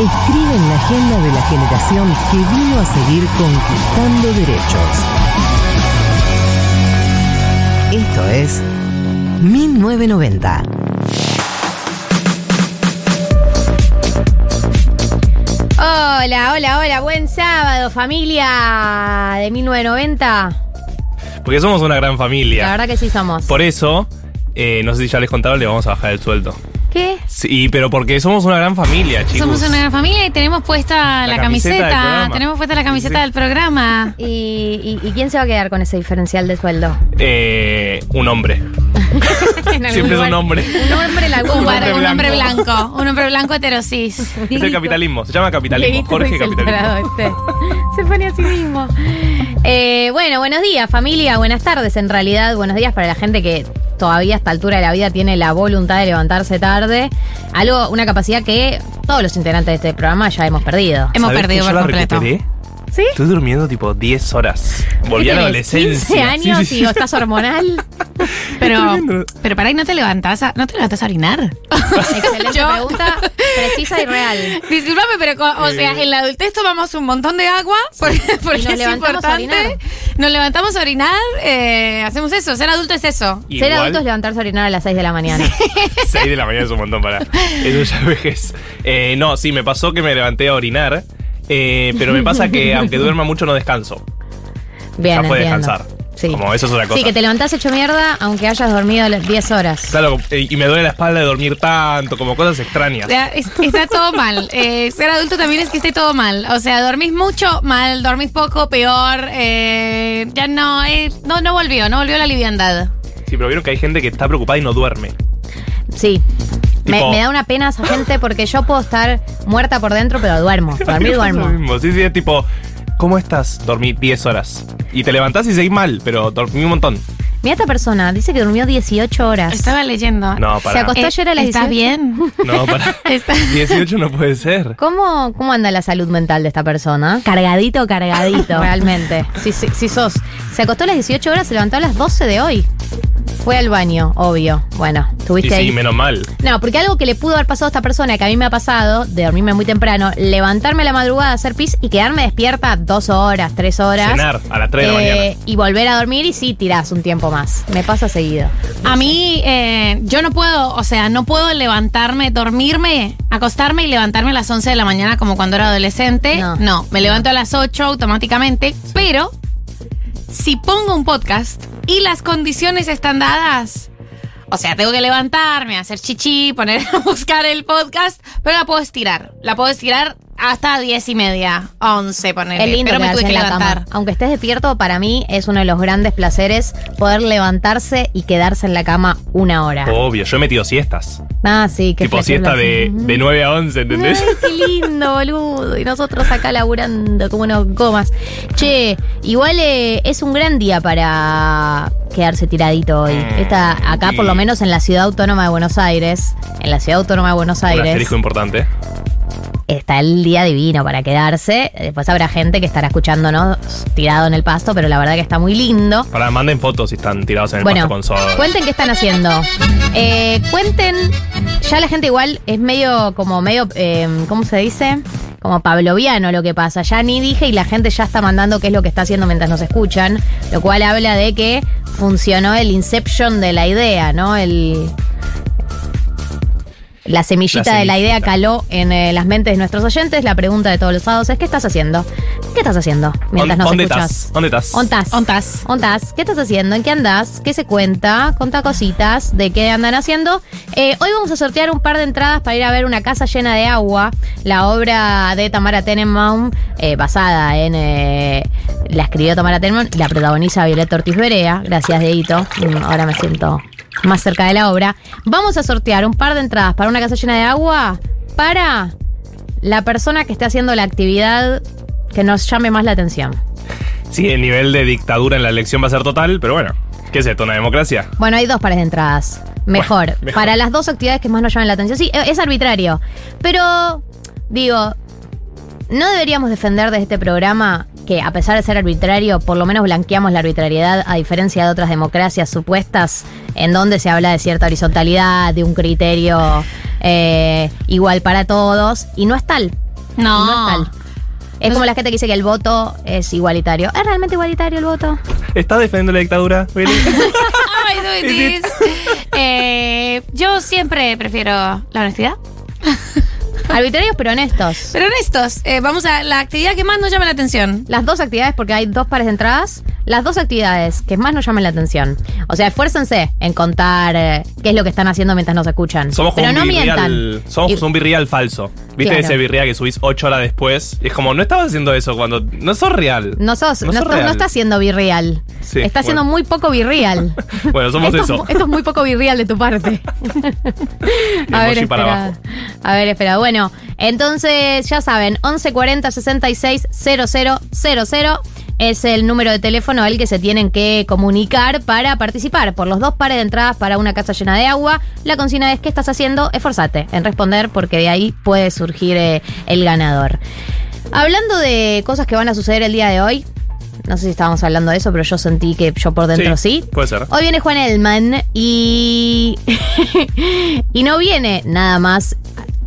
escriben la agenda de la generación que vino a seguir conquistando derechos. Esto es 1990. Hola, hola, hola, buen sábado, familia de 1990. Porque somos una gran La familia. verdad que sí somos. Por eso, eh, no sé si ya les contaron, le vamos a bajar el sueldo. ¿Qué? Sí, pero porque somos una gran familia, chicos. Somos una gran familia y tenemos puesta la, La camiseta camiseta. del programa. tenemos puesta la camiseta sí. del programa. ¿Y, y- y quién se va a quedar con ese diferencial de sueldo? Eh, un hombre. Siempre es un hombre. Un hombre algún Un, hombre, un hombre blanco. Un hombre blanco heterosis. Es el capitalismo. Se llama capitalismo. Jorge Capitalismo. este. Se pone a sí mismo. Eh, bueno, buenos días, familia. Buenas tardes, en realidad. Buenos días para la gente que todavía a esta altura de la vida tiene la voluntad de levantarse tarde. Algo, una capacidad que todos los integrantes de este programa ya hemos perdido. Hemos ¿Sabés perdido por completo. recuperé? ¿Sí? Estoy durmiendo tipo 10 horas. Volví ¿Qué a la adolescencia. 15 años Sí, sí, sí. y vos estás hormonal. Pero, pero para ahí no te levantas a, no te levantas a orinar. Excelente Yo- pregunta, precisa y real. Disculpame, pero o sea, en la adultez tomamos un montón de agua porque, porque nos es levantamos a importante. orinar. Nos levantamos a orinar, eh, hacemos eso. Ser adulto es eso. Ser adulto es levantarse a orinar a las 6 de la mañana. 6 de la mañana es un montón para. Eso ya vejez. Eh, no, sí, me pasó que me levanté a orinar. Eh, pero me pasa que aunque duerma mucho no descanso. Bien, ya puede entiendo. descansar. Sí. Como eso es otra cosa. Sí, que te levantás hecho mierda aunque hayas dormido las 10 horas. Claro, eh, y me duele la espalda de dormir tanto, como cosas extrañas. O sea, es- está todo mal. Eh, ser adulto también es que esté todo mal. O sea, dormís mucho, mal, dormís poco, peor. eh, ya no, eh, no, no volvió, no volvió la liviandad. Sí, pero vieron que hay gente que está preocupada y no duerme. Sí. Me, Tipo- me da una pena esa gente porque yo puedo estar muerta por dentro, pero duermo. Dormir duermo. mismo. Sí, sí, es tipo, ¿cómo estás? Dormí 10 horas. Y te levantás y seguís mal, pero dormí un montón. Mira esta persona, dice que durmió 18 horas. Estaba leyendo. No, Se para. acostó ayer a las ¿Estás 18. bien? No, para. Está- 18 no puede ser. ¿Cómo, ¿Cómo anda la salud mental de esta persona? Cargadito, cargadito. Realmente. Si, si, si sos. Se acostó a las 18 horas, se levantó a las 12 de hoy. Fue al baño, obvio. Bueno, Y tuviste ahí. sí, menos mal. No, porque algo que le pudo haber pasado a esta persona, que a mí me ha pasado, de dormirme muy temprano, levantarme a la madrugada, hacer pis y quedarme despierta dos horas, tres horas. Cenar a las 3 de la Eh, mañana. Y volver a dormir y sí tirás un tiempo más. Me pasa seguido. A mí, eh, yo no puedo, o sea, no puedo levantarme, dormirme, acostarme y levantarme a las 11 de la mañana como cuando era adolescente. No. No, me levanto a las 8 automáticamente, pero si pongo un podcast y las condiciones están dadas, o sea, tengo que levantarme, hacer chichi, poner a buscar el podcast, pero la puedo estirar. La puedo estirar hasta 10 y media, 11, ponerle. Es lindo pero me tuve que en la levantar. cama. Aunque estés despierto, para mí es uno de los grandes placeres poder levantarse y quedarse en la cama una hora. Obvio, yo he metido siestas. Ah, sí, que tipo siesta de, de 9 a 11, ¿entendés? Ay, qué lindo, boludo. Y nosotros acá laburando como unos gomas. Che, igual eh, es un gran día para quedarse tiradito hoy. Mm, Esta, acá, por lo menos en la ciudad autónoma de Buenos Aires, en la ciudad autónoma de Buenos Un Aires, asterisco importante. Está el día divino para quedarse. Después habrá gente que estará escuchándonos tirado en el pasto, pero la verdad que está muy lindo. Para, manden fotos si están tirados en el Bueno, pasto con soda. cuenten qué están haciendo. Eh, cuenten, ya la gente igual es medio, como medio, eh, ¿cómo se dice? como pavloviano lo que pasa. Ya ni dije y la gente ya está mandando qué es lo que está haciendo mientras nos escuchan, lo cual habla de que funcionó el inception de la idea, ¿no? El la semillita La de la idea caló en eh, las mentes de nuestros oyentes. La pregunta de todos los sábados es ¿qué estás haciendo? ¿Qué estás haciendo mientras nos ¿Dónde escuchas? estás? ¿Dónde estás? ¿Ontas? Ontas. ¿Ontas? ¿Qué estás haciendo? ¿En qué andás? ¿Qué se cuenta? Conta cositas de qué andan haciendo. Eh, hoy vamos a sortear un par de entradas para ir a ver una casa llena de agua, la obra de Tamara Tenenbaum, eh, basada en... eh, la escribió Tamara Tenenbaum, la protagoniza Violeta Ortiz Berea. Gracias, Deito. Mm, Ahora me siento más cerca de la obra. Vamos a sortear un par de entradas para una casa llena de agua para la persona que esté haciendo la actividad que nos llame más la atención. Sí, el nivel de dictadura en la elección va a ser total, pero bueno, ¿qué es esto? ¿Una democracia? Bueno, hay dos pares de entradas. Mejor. Bueno, mejor. Para las dos actividades que más nos llaman la atención. Sí, es arbitrario. Pero, digo, no deberíamos defender de este programa que, a pesar de ser arbitrario, por lo menos blanqueamos la arbitrariedad, a diferencia de otras democracias supuestas, en donde se habla de cierta horizontalidad, de un criterio eh, igual para todos, y no es tal. No. Es tal. Es como la gente que dice que el voto es igualitario. ¿Es realmente igualitario el voto? ¿Estás defendiendo la dictadura? Ay. Eh, yo siempre prefiero la honestidad. Arbitrarios pero honestos. Pero honestos, eh, vamos a la actividad que más nos llama la atención. Las dos actividades, porque hay dos pares de entradas, las dos actividades que más nos llaman la atención. O sea, esfuércense en contar eh, qué es lo que están haciendo mientras nos escuchan. Somos como Pero no un birreal. mientan. Somos Y- un birreal falso. ¿Viste Claro. ese birreal que subís ocho horas después? Es como, no estabas haciendo eso cuando. No sos real. No sos, no, sos sos- real. no está siendo birreal. Sí, está siendo bueno. muy poco birreal. Bueno, somos esto, eso. Es, esto es muy poco birreal de tu parte. a ver, Emoji para espera. abajo. A ver, espera. Bueno, entonces ya saben, 1140 66 000 es el número de teléfono al que se tienen que comunicar para participar por los dos pares de entradas para una casa llena de agua. La consigna es ¿qué estás haciendo? Esforzate en responder porque de ahí puede surgir eh, el ganador. Hablando de cosas que van a suceder el día de hoy, no sé si estábamos hablando de eso, pero yo sentí que yo por dentro sí. Puede ser. Hoy viene Juan Elman y. y no viene nada más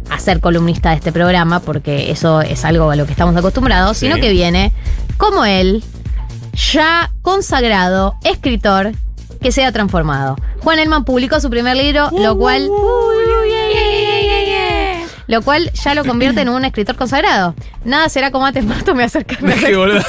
a ser columnista de este programa, porque eso es algo a lo que estamos acostumbrados, Sí. sino que viene como él, ya consagrado, escritor, que se ha transformado. Juan Elman publicó su primer libro, lo cual. Lo cual ya lo convierte en un escritor consagrado. Nada será como antes, Marto me acerca. me Qué boludo.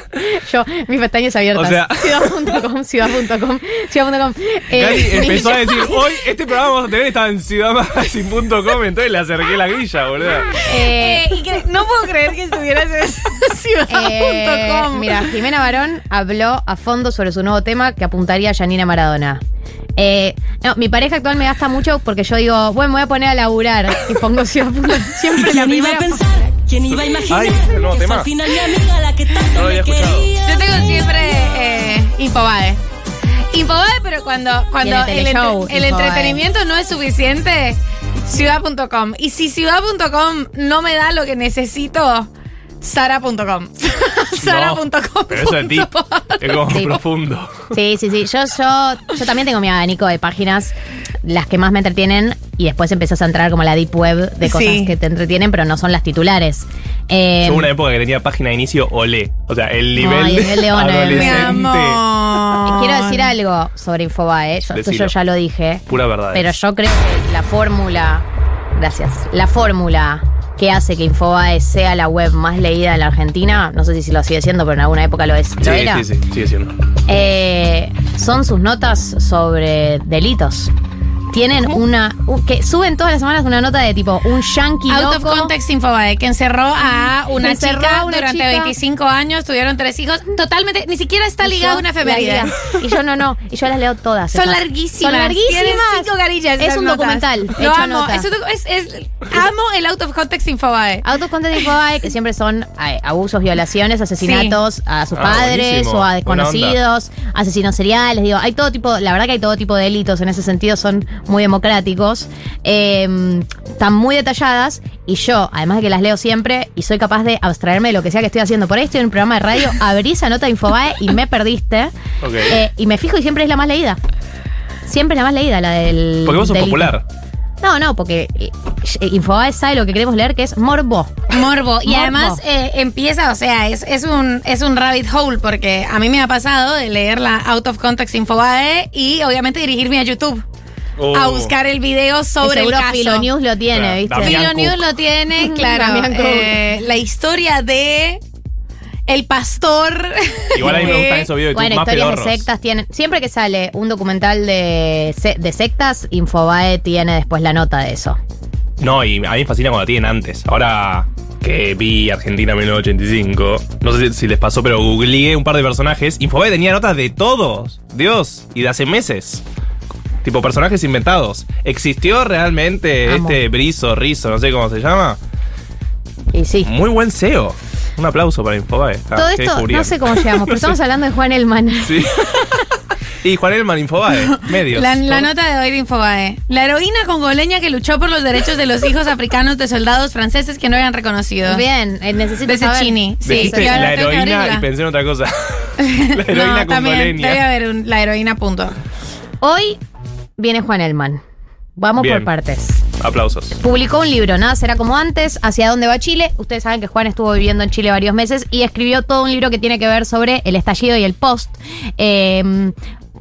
Yo, mis pestañas abiertas. O sea- ciudad.com, ciudad.com, ciudad.com. Eh, empezó a decir, hoy este programa vamos a tener estaba en ciudadmagazine.com, entonces le acerqué la grilla, boludo. Eh, Eh, y que no puedo creer que estuvieras en eh, ciudad.com. mira, Jimena Barón habló a fondo sobre su nuevo tema que apuntaría a Janina Maradona. Eh, no, mi pareja actual me gasta mucho porque yo digo, bueno, me voy a poner a laburar y pongo ciudad.com. Siempre la ¿Quién iba primera. a pensar? ¿Quién iba a imaginar? Ay, el nuevo tema. al final mi amiga la que tanto No lo había me escuchado. quería. Yo tengo siempre eh, Infobae. Infobae, pero cuando, cuando el, entretenimiento no es suficiente, ciudad.com. Y si ciudad.com no me da lo que necesito, sara.com. sara.com. Pero eso es deep. Es como Sí. profundo. Sí, sí, sí. Yo, yo, yo también tengo mi abanico de páginas, las que más me entretienen, y después empezás a entrar como la deep web de cosas Sí. que te entretienen, pero no son las titulares. Eh, Yo una época que tenía página de inicio Olé. O sea, el nivel, Ay, el de adolescente. amor. Quiero decir algo sobre Infobae. Yo, esto yo ya lo dije. Pura verdad. Pero yo creo que la fórmula. Gracias. La fórmula que hace que Infobae sea la web más leída de la Argentina, no sé si lo sigue siendo, pero en alguna época lo, es, lo Sí, era. sí, sí, sigue siendo. eh, son sus notas sobre delitos. Tienen una. que suben todas las semanas una nota de tipo un yankee Out of context Infobae, que encerró a una Encerró chica a una durante chica. 25 años, tuvieron tres hijos. Totalmente, ni siquiera está ligada a una leo. Y yo no, no. Y yo las leo todas. Son esas. larguísimas. Son larguísimas. Cinco carillas. Es un notas. documental. Lo hecho amo. nota. Es un docu- es- es- amo el out of context Infobae. Out of context Infobae, que siempre son abusos, violaciones, asesinatos a sus Ah, padres buenísimo. o a desconocidos, asesinos seriales, digo, hay todo tipo, la verdad que hay todo tipo de delitos, en ese sentido son muy democráticos, eh, están muy detalladas y yo, además de que las leo siempre y soy capaz de abstraerme de lo que sea que estoy haciendo, por ahí estoy en un programa de radio, abrí esa nota de Infobae y me perdiste eh, y me fijo y siempre es la más leída. Siempre es la más leída, la del Porque vos sos delito. popular. No, no, porque eh, Infobae sabe lo que queremos leer, que es morbo. Morbo. Y Morbo. además eh, empieza, o sea, es, es un, es un rabbit hole, porque a mí me ha pasado de leer la Out of Context Infobae y obviamente dirigirme a YouTube. Oh. A buscar el video sobre el caso. Filonews lo tiene, Claro, ¿viste? Damián Filo Cook. News lo tiene, claro. Eh, la historia de el pastor. Igual a mí me gustan esos videos de Bueno, más historias de sectas tienen. Siempre que sale un documental de, de sectas, Infobae tiene después la nota de eso. No, y a mí me fascina cuando tienen antes. Ahora que vi Argentina 1985, no sé si, si les pasó, pero googleé un par de personajes. Infobae tenía notas de todos. Dios, y de hace meses. Tipo personajes inventados. ¿Existió realmente Amo. este Brizo, Rizo, no sé cómo se llama? Y sí. Muy buen SEO. Un aplauso para Infobae. Ah, Todo esto, no sé cómo llegamos, pero estamos hablando de Juan Elman. Sí. y Juan Elman Infobae, medios. La, la nota de hoy de Infobae. La heroína congoleña que luchó por los derechos de los hijos africanos de soldados franceses que no eran reconocidos. Bien, eh, necesito De saber. Cecchini. Sí, ahora la heroína y pensé en otra cosa. la heroína no, también congoleña. debe haber un- la heroína punto. Hoy viene Juan Elman. Vamos Bien. por partes. Aplausos. Publicó un libro, Nada será como antes, Hacia dónde va Chile. Ustedes saben que Juan estuvo viviendo en Chile varios meses y escribió todo un libro que tiene que ver sobre el estallido y el post. Eh,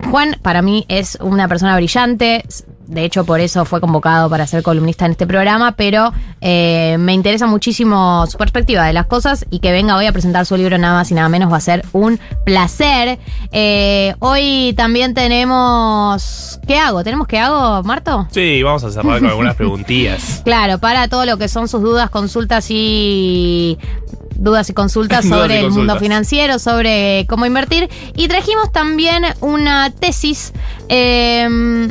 Juan, para mí, es una persona brillante. De hecho, por eso fue convocado para ser columnista en este programa, pero eh, me interesa muchísimo su perspectiva de las cosas y que venga hoy a presentar su libro nada más y nada menos va a ser un placer. Eh, hoy también tenemos... ¿Qué hago? ¿Tenemos qué hago, Marto? Sí, vamos a cerrar con algunas preguntillas. Claro, para todo lo que son sus dudas, consultas y dudas y consultas Dudas sobre el mundo financiero, sobre cómo invertir. Y trajimos también una tesis. eh,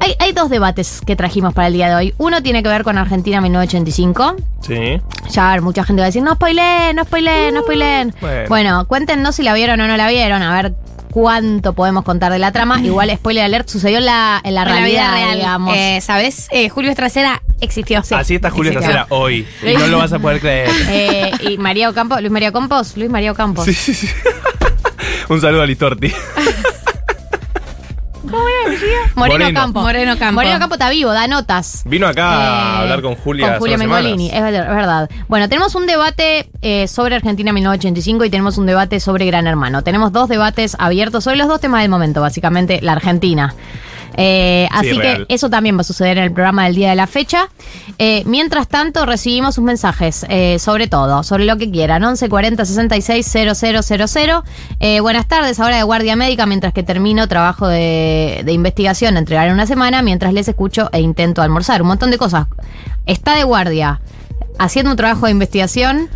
hay, hay dos debates que trajimos para el día de hoy. Uno tiene que ver con Argentina 1985. Sí. Ya, a ver, mucha gente va a decir, no spoileen, no spoileen, no spoileen. bueno. Bueno, cuéntenos si la vieron o no la vieron, a ver cuánto podemos contar de la trama. Igual, spoiler alert, sucedió en la, en la En la realidad, vida real. digamos. Eh, ¿Sabes? Eh, Julio Estracera existió. Así está Julio existió. Trasera hoy. Y no lo vas a poder creer. Eh, y María Ocampo, Luis María Campos, Luis María Campos. Sí, sí, sí. Un saludo a Moreno, Moreno. Campo. Moreno Campo. Moreno Campo está vivo, da notas. Vino acá a Eh, hablar con Julia. Con Julia Mengolini, es verdad. Bueno, tenemos un debate eh, sobre Argentina 1985 y tenemos un debate sobre Gran Hermano. Tenemos dos debates abiertos sobre los dos temas del momento, básicamente la Argentina. Eh, así que eso también va a suceder en el programa del día de la fecha. Eh, mientras tanto, recibimos sus mensajes eh, sobre todo, sobre lo que quieran. 1140 66 000. Eh, buenas tardes, ahora de guardia médica, mientras que termino trabajo de, de investigación, entregar en una semana, mientras les escucho e intento almorzar. Un montón de cosas. Está de guardia, haciendo un trabajo de investigación,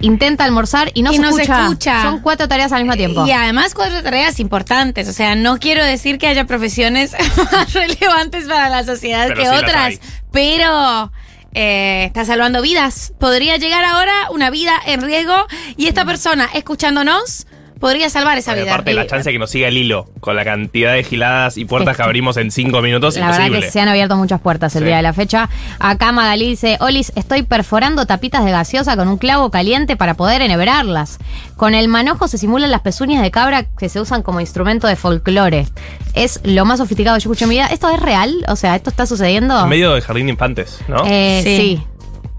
intenta almorzar y no, Y se, no se escucha. Son cuatro tareas al mismo tiempo. Y además cuatro tareas importantes. O sea, no quiero decir que haya profesiones más relevantes para la sociedad Pero que sí otras, pero eh, está salvando vidas. Podría llegar ahora una vida en riesgo y esta persona escuchándonos podría salvar esa Porque vida. aparte, la chance de que nos siga el hilo con la cantidad de giladas y puertas que abrimos en cinco minutos, La verdad imposible. que se han abierto muchas puertas el Sí. día de la fecha. Acá Magalí dice, Olis, estoy perforando tapitas de gaseosa con un clavo caliente para poder enhebrarlas. Con el manojo se simulan las pezuñas de cabra que se usan como instrumento de folclore. Es lo más sofisticado que yo escuché en mi vida. ¿Esto es real? O sea, ¿esto está sucediendo? En medio del jardín de infantes, ¿no? Eh, Sí. sí.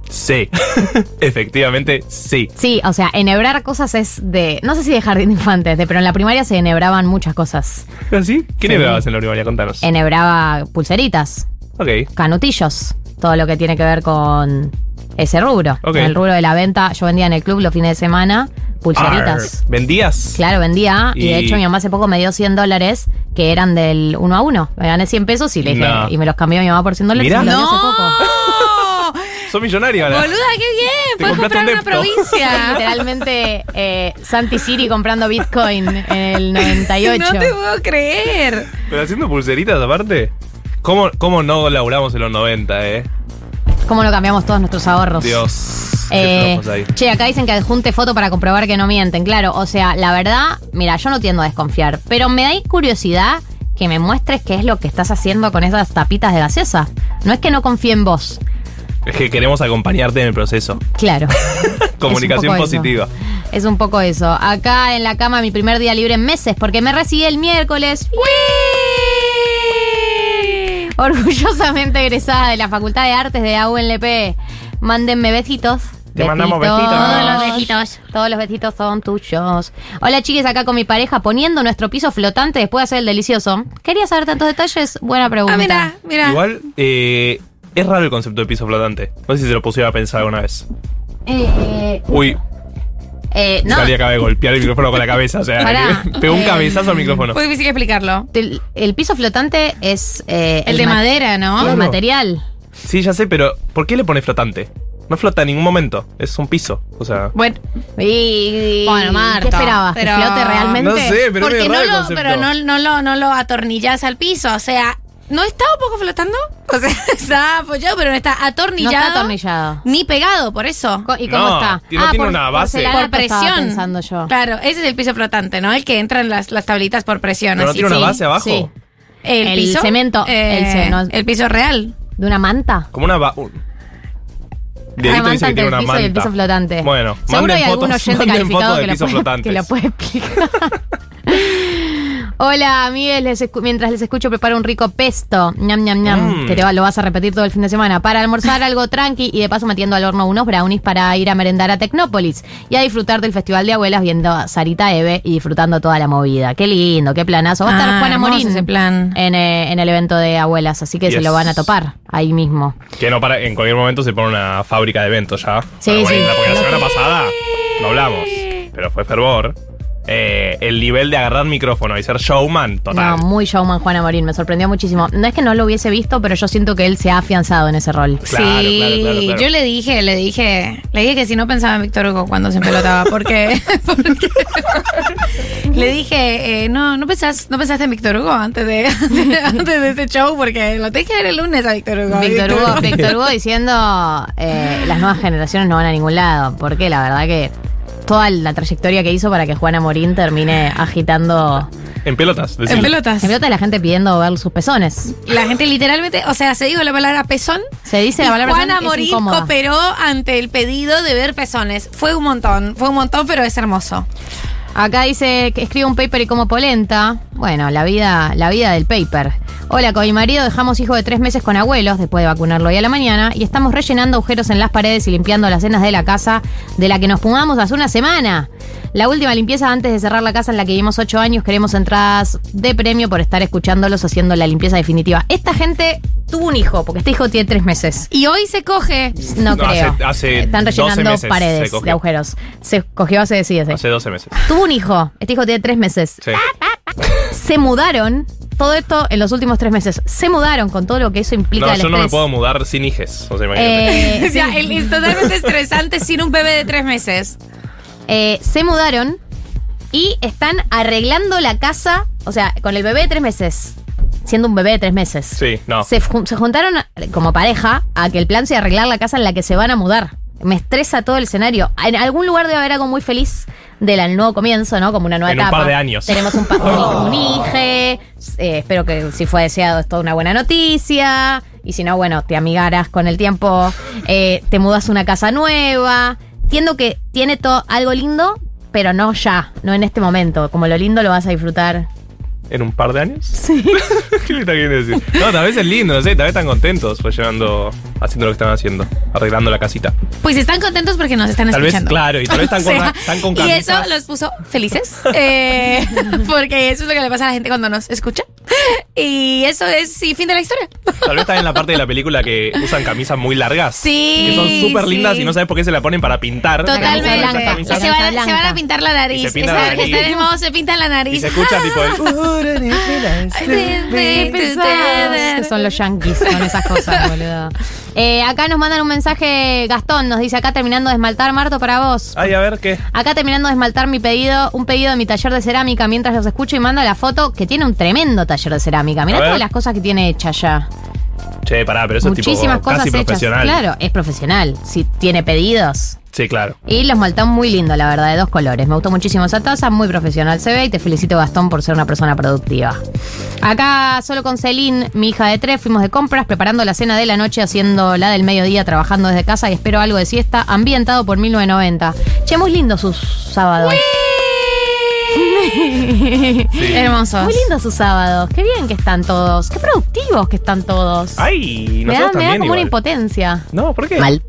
Sí. Efectivamente, sí. Sí, o sea, enhebrar cosas es de. No sé si de jardín de infantes, de, pero en la primaria se enhebraban muchas cosas. ¿Así? ¿Qué Sí. nebrabas en la primaria? Contanos. Enhebraba pulseritas, Ok. canutillos, todo lo que tiene que ver con ese rubro. Ok. En el rubro de la venta, yo vendía en el club los fines de semana pulseritas. Arr. ¿Vendías? Claro, vendía y... de Y- hecho mi mamá hace poco me dio 100 dólares que eran del uno a uno. Me gané 100 pesos y le dije, No. y me los cambió mi mamá por 100 dólares. Mirá. y me los dio hace poco. Sos millonaria ahora. Boluda, qué bien. Te Puedes compraste comprar un una provincia. Literalmente eh, Santi Siri comprando Bitcoin en el 98. No te puedo creer. Pero haciendo pulseritas aparte. ¿Cómo, ¿Cómo no laburamos en los 90, eh? ¿Cómo no cambiamos todos nuestros ahorros? Dios. Eh, Qué flojos ahí. che, acá dicen que adjunte foto para comprobar que no mienten. Claro, o sea, la verdad, mira, yo no tiendo a desconfiar, pero me da curiosidad que me muestres qué es lo que estás haciendo con esas tapitas de gaseosa. No es que no confíe en vos, Es que queremos acompañarte en el proceso. claro. Comunicación eso. positiva. Es un poco eso. Acá en la cama mi primer día libre en meses porque me recibí el miércoles. Orgullosamente egresada de la Facultad de Artes de la UNLP. Mándenme besitos. Te mandamos besitos. Todos los besitos. Todos los besitos son tuyos. Hola chiques, acá con mi pareja poniendo nuestro piso flotante después de hacer el delicioso. Quería saber tantos detalles. Buena pregunta. Ah, mira, mira. Igual, eh, es raro el concepto de piso flotante. No sé si se lo pusiera a pensar alguna vez. Eh, Uy, eh, no. Cali acaba de golpear el micrófono con la cabeza. O sea, Pará. pegó un Eh, cabezazo al micrófono. Fue difícil explicarlo. El, el piso flotante es. eh, El de ma- madera, ¿no? El Claro. material. Sí, ya sé, pero ¿por qué le pone flotante? No flota en ningún momento. Es un piso. O sea. Bueno, Y, Bueno, Marta, ¿Qué esperabas? ¿Que pero- flote realmente? No sé, pero es porque medio no raro el lo, concepto. pero no, no lo, no lo atornillas al piso. O sea, ¿no está un poco flotando? O sea, está apoyado, pero no está No atornillado. está atornillado. Ni pegado, por eso. Co- ¿Y cómo No, está? no tiene por- una por base. Por estaba presión. pensando yo. Claro, ese es el piso flotante, ¿no? El que entran las, las tablitas por presión. ¿Pero no tiene una sí. base abajo? sí. El, El piso. cemento, eh, el ce- no- el piso real. ¿De una manta? Como una. ba- un- Una Dieguito manta dice que tiene el una piso y el manta. piso flotante. Bueno, Seguro hay algún fotos, oyente manden calificado que, lo puede, que lo puede explicar. Hola, amigues, les escu- mientras les escucho preparo un rico pesto. Ñam, ñam, ñam. Mm. Que te va- lo vas a repetir todo el fin de semana. Para almorzar algo tranqui y de paso metiendo al horno unos brownies para ir a merendar a Tecnópolis y a disfrutar del Festival de Abuelas viendo a Sarita Eve y disfrutando toda la movida. Qué lindo, qué planazo. Va a estar Ah, Juana hermoso Morín ese plan. En, eh, en el evento de abuelas, así que se Yes. lo van a topar ahí mismo. Que no para, en cualquier momento se pone una fábrica de eventos ya. Sí, Para sí. Guarinda, Porque la semana pasada no hablamos, pero fue fervor. Eh, el nivel de agarrar micrófono y ser showman, total. No, muy showman Juana Morín, me sorprendió muchísimo. No es que no lo hubiese visto, pero yo siento que él se ha afianzado en ese rol. Claro, sí, claro, claro, claro. yo le dije, le dije, le dije que si no pensaba en Víctor Hugo cuando se pelotaba, porque, porque le dije, eh, no, no pensás, no pensaste en Víctor Hugo antes de, antes de este show, porque lo tenés que ver el lunes a Víctor Hugo. Víctor Hugo, Víctor Hugo diciendo eh, las nuevas generaciones no van a ningún lado. Porque la verdad que toda la trayectoria que hizo para que Juana Morín termine agitando En pelotas, En pelotas. se pelota la gente pidiendo ver sus pezones. La gente literalmente, o sea, se dijo la palabra pezón. Se dice la palabra Juana pezón, Morín cooperó ante el pedido de ver pezones. Fue un montón, fue un montón, pero es hermoso. Acá dice que escribe un paper y como polenta. Bueno, la vida, la vida del paper. Hola, con mi marido dejamos hijo de tres meses con abuelos después de vacunarlo hoy a la mañana y estamos rellenando agujeros en las paredes y limpiando las cenas de la casa de la que nos fumamos hace una semana. La última limpieza antes de cerrar la casa en la que vivimos ocho años. Queremos entradas de premio por estar escuchándolos haciendo la limpieza definitiva. Esta gente tuvo un hijo, porque este hijo tiene tres meses. Y hoy se coge. No, No, creo. hace- hace Están 12 rellenando meses paredes de agujeros. Se cogió hace, sí, hace. Hace 12 meses. Tuvo un hijo. Este hijo tiene tres meses. Sí. Se mudaron. Todo esto en los últimos tres meses. Se mudaron con todo lo que eso implica No, el yo no me puedo mudar sin hijes. O sea, imagínate. Eh, o sea, el- es totalmente estresante sin un bebé de tres meses. Eh, se mudaron y están arreglando la casa. O sea, con el bebé de tres meses. Siendo un bebé de tres meses. Sí, no. Se, se juntaron como pareja a que el plan sea arreglar la casa en la que se van a mudar. Me estresa todo el escenario. En algún lugar debe haber algo muy feliz del nuevo comienzo, ¿no? Como una nueva En un etapa. par de años. Tenemos un, pa- un, un eh, espero que si fue deseado es toda una buena noticia. Y si no, bueno, te amigarás con el tiempo. eh, te mudas a una casa nueva. Entiendo que tiene todo algo lindo, pero no ya, no en este momento. Como lo lindo lo vas a disfrutar. ¿En un par de años? Sí. ¿Qué le está queriendo decir? No, tal vez es lindo, no sé, tal vez están contentos pues llevando, haciendo lo que están haciendo, arreglando la casita. Pues están contentos porque nos están Tal vez, escuchando. claro, y tal vez están con, sea, están con Y eso los puso felices. eh, porque eso es lo que le pasa a la gente cuando nos escucha. Y eso es, sí, fin de la historia. Tal vez están en la parte de la película que usan camisas muy largas. Sí, Que son súper lindas sí. y no sabes por qué se la ponen para pintar. Totalmente. Blanca. Y se van, se van a pintar la nariz. Y se pinta la nariz. Está hermoso, se pintan la nariz. Y se escucha tipo el... Que son los yankees con esas cosas, boludo. Eh, acá nos mandan un mensaje, Gastón nos dice acá terminando de esmaltar, Marto, para vos. Ay, a ver qué. Acá terminando de esmaltar mi pedido, un pedido de mi taller de cerámica mientras los escucho y manda la foto que tiene un tremendo taller de cerámica. Mirá todas las cosas que tiene hecha ya. Che, pará, pero eso Muchísimas es tipo cosas casi hechas. profesional. Claro, es profesional. Si tiene pedidos. Sí, claro. Y los maltán muy lindo, la verdad, de dos colores. Me gustó muchísimo esa taza, muy profesional se ve y te felicito Gastón por ser una persona productiva. Acá solo con Celine, mi hija de tres, fuimos de compras, preparando la cena de la noche, haciendo la del mediodía, trabajando desde casa y espero algo de siesta, ambientado por 1990. Che, muy lindo sus sábados. Hermosos. Muy lindos sus sábados. Qué bien que están todos. Qué productivos que están todos. Ay, me da, me da como una impotencia. No, ¿por qué? Mal.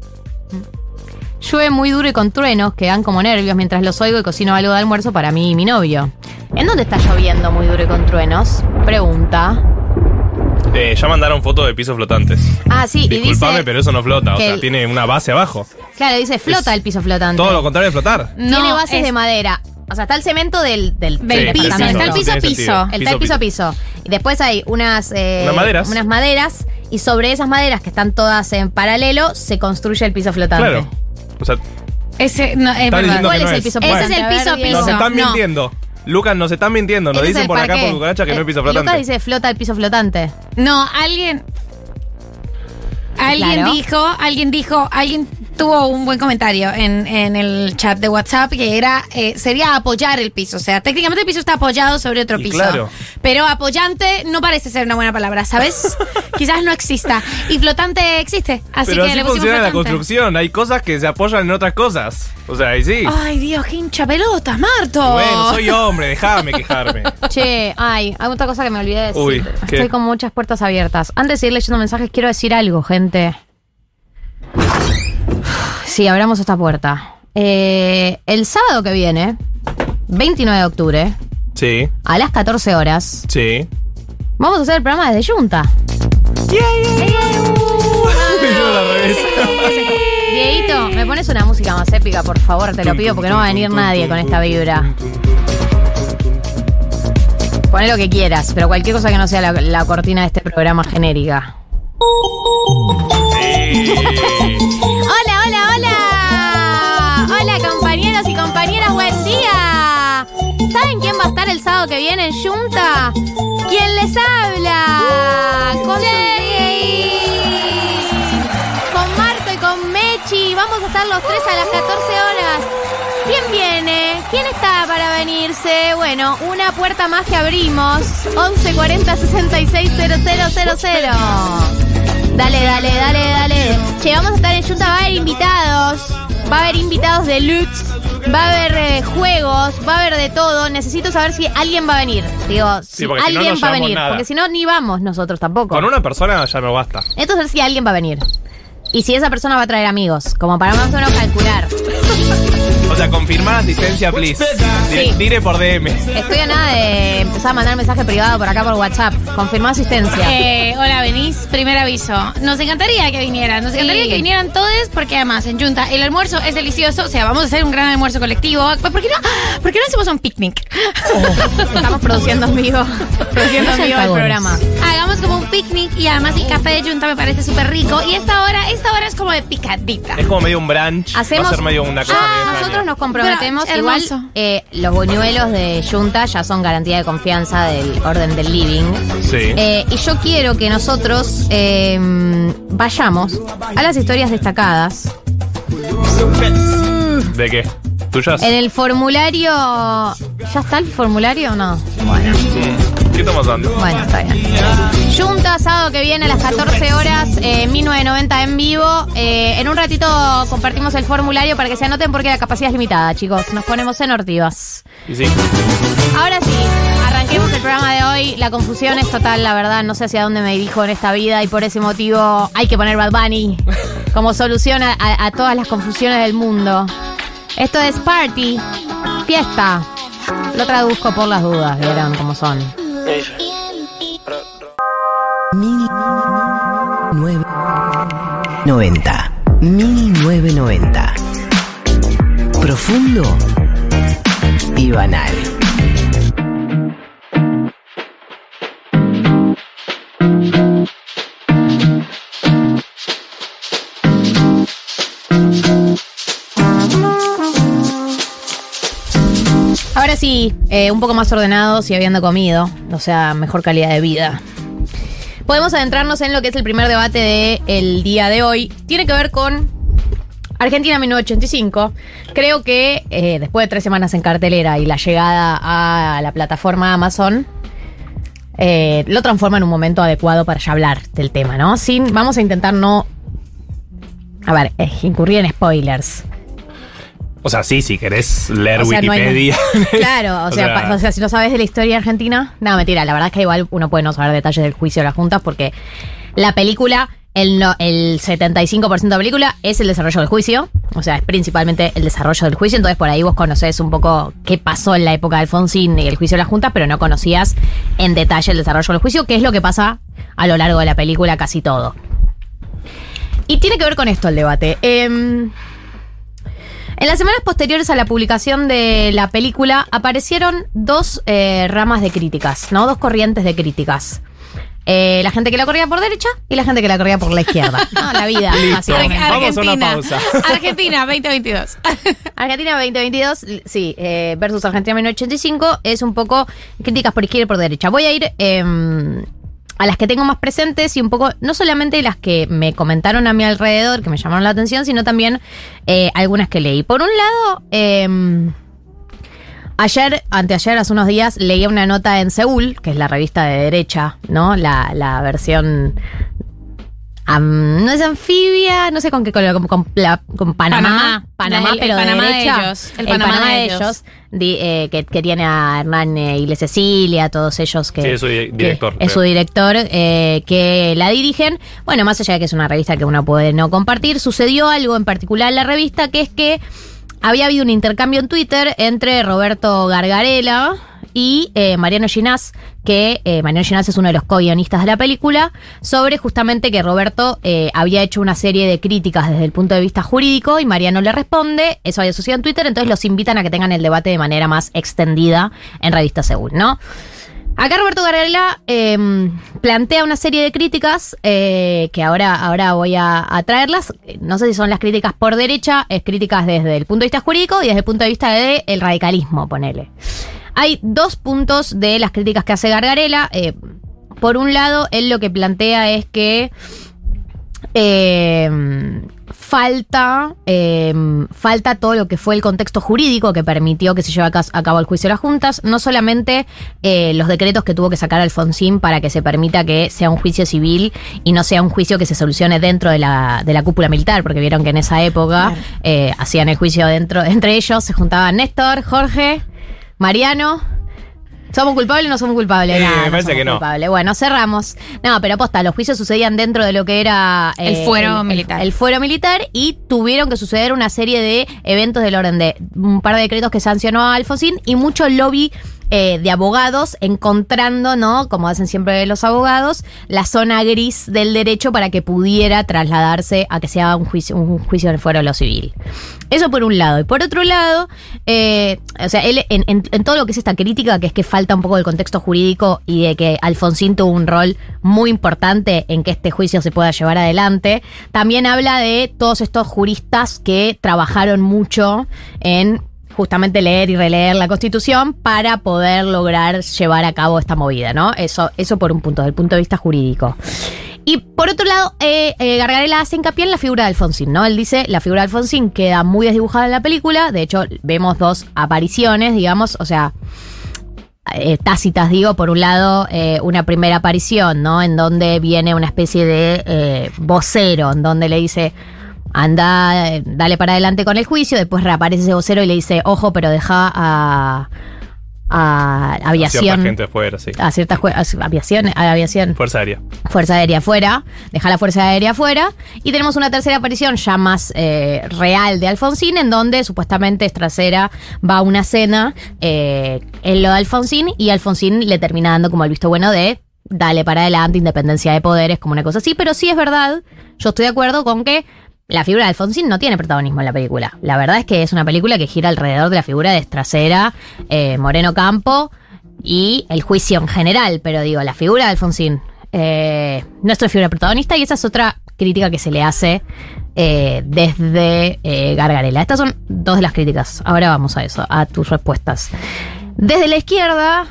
Llueve muy duro y con truenos que dan como nervios mientras los oigo y cocino algo de almuerzo para mí y mi novio. ¿En dónde está lloviendo muy duro y con truenos? Pregunta. Eh, ya mandaron fotos de pisos flotantes. Ah, sí, y Disculpame, dice. pero eso no flota. O sea, el- tiene una base abajo. Claro, dice flota el piso flotante. Todo lo contrario de flotar. Tiene bases es- de madera. O sea, está el cemento del, del, Del del piso, está el piso piso. Está el piso a piso. Y después hay unas, eh, Unas maderas. unas maderas. Y sobre esas maderas que están todas en paralelo, se construye el piso flotante. Claro. O sea, Ese, no, es Están verdad. diciendo ¿Cuál es no el piso Ese es el piso a Diego. nos están no. mintiendo. Lucas, nos están mintiendo. Nos Ese dicen por acá por cucaracha que no Eh, hay piso Lucas flotante. dice flota el piso flotante. No, alguien. Alguien Claro. dijo, alguien dijo, alguien tuvo un buen comentario en, en el chat de WhatsApp que era, eh, sería apoyar el piso. O sea, técnicamente el piso está apoyado sobre otro Y piso. claro. Pero apoyante no parece ser una buena palabra, ¿sabes? Quizás no exista. Y flotante existe. Así Pero que así le pusimos funciona la flotante. construcción. Hay cosas que se apoyan en otras cosas. O sea, ahí sí. Ay, Dios, qué hincha pelota, Marto. Bueno, soy hombre, déjame quejarme. Che, ay, hay otra cosa que me olvidé de decir. Uy, ¿qué? Estoy con muchas puertas abiertas. Antes de ir leyendo mensajes, quiero decir algo, gente. Sí, abramos esta puerta. Eh, el sábado que viene, 29 de octubre, Sí, a las 14 horas, sí. vamos a hacer el programa desde Junta. Yo al revés. Dieguito, ¿me pones una música más épica, por favor? Te lo pido porque no va a venir nadie con esta vibra. Poné lo que quieras, pero cualquier cosa que no sea la, la cortina de este programa genérica. Que viene en Junta? ¿Quién les habla? Con Con Marto y con Mechi. Vamos a estar los tres a las 14 horas. ¿Quién viene? ¿Quién está para venirse? Bueno, una puerta más que abrimos. 1140 66 0000. Dale, dale, dale, dale. Che, vamos a estar en Junta, va a haber invitados. Va a haber invitados de Lutz. Va a haber eh, juegos, va a haber de todo. Necesito saber si alguien va a venir. Digo, si porque si no, alguien no va a llevamos venir. nada. Porque si no, ni vamos nosotros tampoco. Con una persona ya me basta. Entonces si alguien va a venir. Y si esa persona va a traer amigos, como para más o menos calcular. Sea, confirmar asistencia, please. Sí. Dire por DM. Estoy a nada de empezar a mandar mensaje privado por acá por WhatsApp. Confirmó asistencia. Eh, hola, venís. Primer aviso. Nos encantaría que vinieran. Nos encantaría Sí. que vinieran todos porque además en Junta el almuerzo es delicioso. O sea, vamos a hacer un gran almuerzo colectivo. ¿Por qué no, ¿por qué no hacemos un picnic? Estamos produciendo en vivo. produciendo en vivo el programa. Hagamos como un picnic y además el café de Junta me parece súper rico. Y esta hora, esta hora es como de picadita. Es como medio un brunch. Hacemos- Va a ser medio una cosa. Ah, medio nosotros. Nos comprometemos. Pero, igual eh, los buñuelos de Junta ya son garantía de confianza del orden del living. Sí. Eh, y yo quiero que nosotros eh, vayamos a las historias destacadas. ¿De qué? ¿Tuyas? En el formulario. ¿Ya está el formulario o no? Bueno. ¿Qué estamos dando? Bueno, está bien. Junta, sábado que viene a las 14 horas, eh, 1990 en vivo. Eh, en un ratito compartimos el formulario para que se anoten porque la capacidad es limitada, chicos. Nos ponemos en ortivas. Y sí. Ahora sí, arranquemos el programa de hoy. La confusión es total, la verdad. No sé hacia dónde me dirijo en esta vida y por ese motivo hay que poner Bad Bunny como solución a, a- a todas las confusiones del mundo. Esto es Party, fiesta. Lo traduzco por las dudas, vieron cómo son. Mini 990. Mini 990. Profundo y banal. Sí, eh, un poco más ordenados y habiendo comido, o sea, mejor calidad de vida. Podemos adentrarnos en lo que es el primer debate del día de hoy. Tiene que ver con Argentina 1985. Creo que eh, después de tres semanas en cartelera y la llegada a la plataforma Amazon, eh, lo transforma en un momento adecuado para ya hablar del tema, ¿no? Sin, vamos a intentar no. A ver, incurrir en spoilers. O sea, sí, si querés leer O sea, no hay Wikipedia. Claro, o sea, o sea, si no sabes de la historia argentina, no, mentira, la verdad es que igual uno puede no saber detalles del juicio de las juntas porque la película, el, no- el 75% de la película es el desarrollo del juicio, o sea, es principalmente el desarrollo del juicio, entonces por ahí vos conocés un poco qué pasó en la época de Alfonsín y el juicio de las juntas, pero no conocías en detalle el desarrollo del juicio, que es lo que pasa a lo largo de la película casi todo. Y tiene que ver con esto el debate. Em, en las semanas posteriores a la publicación de la película aparecieron dos eh, ramas de críticas, ¿no? Dos corrientes de críticas. Eh, la gente que la corría por derecha y la gente que la corría por la izquierda. No, la vida, básicamente. Vamos a una Argentina. pausa. Argentina 2022. Argentina 2022, sí, eh, versus Argentina 1985, es un poco críticas por izquierda y por derecha. Voy a ir eh, a las que tengo más presentes y un poco, no solamente las que me comentaron a mi alrededor, que me llamaron la atención, sino también eh, algunas que leí. Por un lado, eh, Ayer, anteayer, hace unos días, leía una nota en Seúl, que es la revista de derecha, ¿no? La, la versión. No es anfibia, no sé con qué color, con, con, la- con Panamá. Panamá. Panamá, El- el pero de Panamá de derecha. ellos, el Panamá de ellos. di- eh, que, que tiene a Hernán eh, Iglesias Cecilia, todos ellos que. Sí, es su di- que director, Es su director eh, que la dirigen. Bueno, más allá de que es una revista que uno puede no compartir, sucedió algo en particular en la revista que es que había habido un intercambio en Twitter entre Roberto Gargarela y eh, Mariano Ginás, que eh, Mariano Ginás es uno de los co-guionistas de la película, sobre justamente que Roberto eh, había hecho una serie de críticas desde el punto de vista jurídico y Mariano le responde, eso había sucedido en Twitter, entonces los invitan a que tengan el debate de manera más extendida en Revista Seúl, ¿no? Acá Roberto Garela eh, plantea una serie de críticas que ahora, ahora voy a, a traerlas. No sé si son las críticas por derecha, es críticas desde el punto de vista jurídico y desde el punto de vista del radicalismo, ponele. Hay dos puntos de las críticas que hace Gargarela. Eh, por un lado, él lo que plantea es que eh, falta, eh, falta todo lo que fue el contexto jurídico que permitió que se lleve a cabo el juicio de las juntas, no solamente eh, los decretos que tuvo que sacar Alfonsín para que se permita que sea un juicio civil y no sea un juicio que se solucione dentro de la, de la cúpula militar, porque vieron que en esa época hacían el juicio dentro, entre ellos se juntaban Néstor, Jorge, Mariano. ¿Somos culpables o no somos culpables? Eh, me parece que no. culpables. Bueno, cerramos. No, pero aposta, los juicios sucedían dentro de lo que era... El fuero militar. El, fuero militar y tuvieron que suceder una serie de eventos del orden de un par de decretos que sancionó a Alfonsín y mucho lobby eh, de abogados encontrando, ¿no? Como hacen siempre los abogados, la zona gris del derecho para que pudiera trasladarse a que sea un juicio, un juicio en el fuero de lo civil. Eso por un lado. Y por otro lado, eh, o sea, él en, en- todo lo que es esta crítica, que es que falta un poco del contexto jurídico y de que Alfonsín tuvo un rol muy importante en que este juicio se pueda llevar adelante, también habla de todos estos juristas que trabajaron mucho en justamente leer y releer la Constitución para poder lograr llevar a cabo esta movida, ¿no? Eso, eso por un punto, desde el punto de vista jurídico. Y por otro lado, eh, eh, Gargarela hace hincapié en la figura de Alfonsín, ¿no? Él dice, la figura de Alfonsín queda muy desdibujada en la película, de hecho vemos dos apariciones, digamos, o sea, eh, tácitas, digo, por un lado, eh, una primera aparición, ¿no? En donde viene una especie de vocero, en donde le dice, anda, eh, dale para adelante con el juicio, después reaparece ese vocero y le dice, ojo, pero deja a, a Cierta aviación. gente afuera, sí. A ciertas a- aviación, a aviación. Fuerza aérea. Fuerza Aérea afuera, deja la Fuerza Aérea afuera. Y tenemos una tercera aparición ya más eh, real de Alfonsín, en donde supuestamente Estracera va a una cena eh, en lo de Alfonsín y Alfonsín le termina dando como el visto bueno de dale para adelante, independencia de poderes, como una cosa así. Pero sí es verdad, yo estoy de acuerdo con que la figura de Alfonsín no tiene protagonismo en la película. La verdad es que es una película que gira alrededor de la figura de Estracera, eh, Moreno Campo y el juicio en general, pero digo, la figura de Alfonsín eh, no es figura protagonista y esa es otra crítica que se le hace eh, desde eh, Gargarela. Estas son dos de las críticas. Ahora vamos a eso, a tus respuestas. Desde la izquierda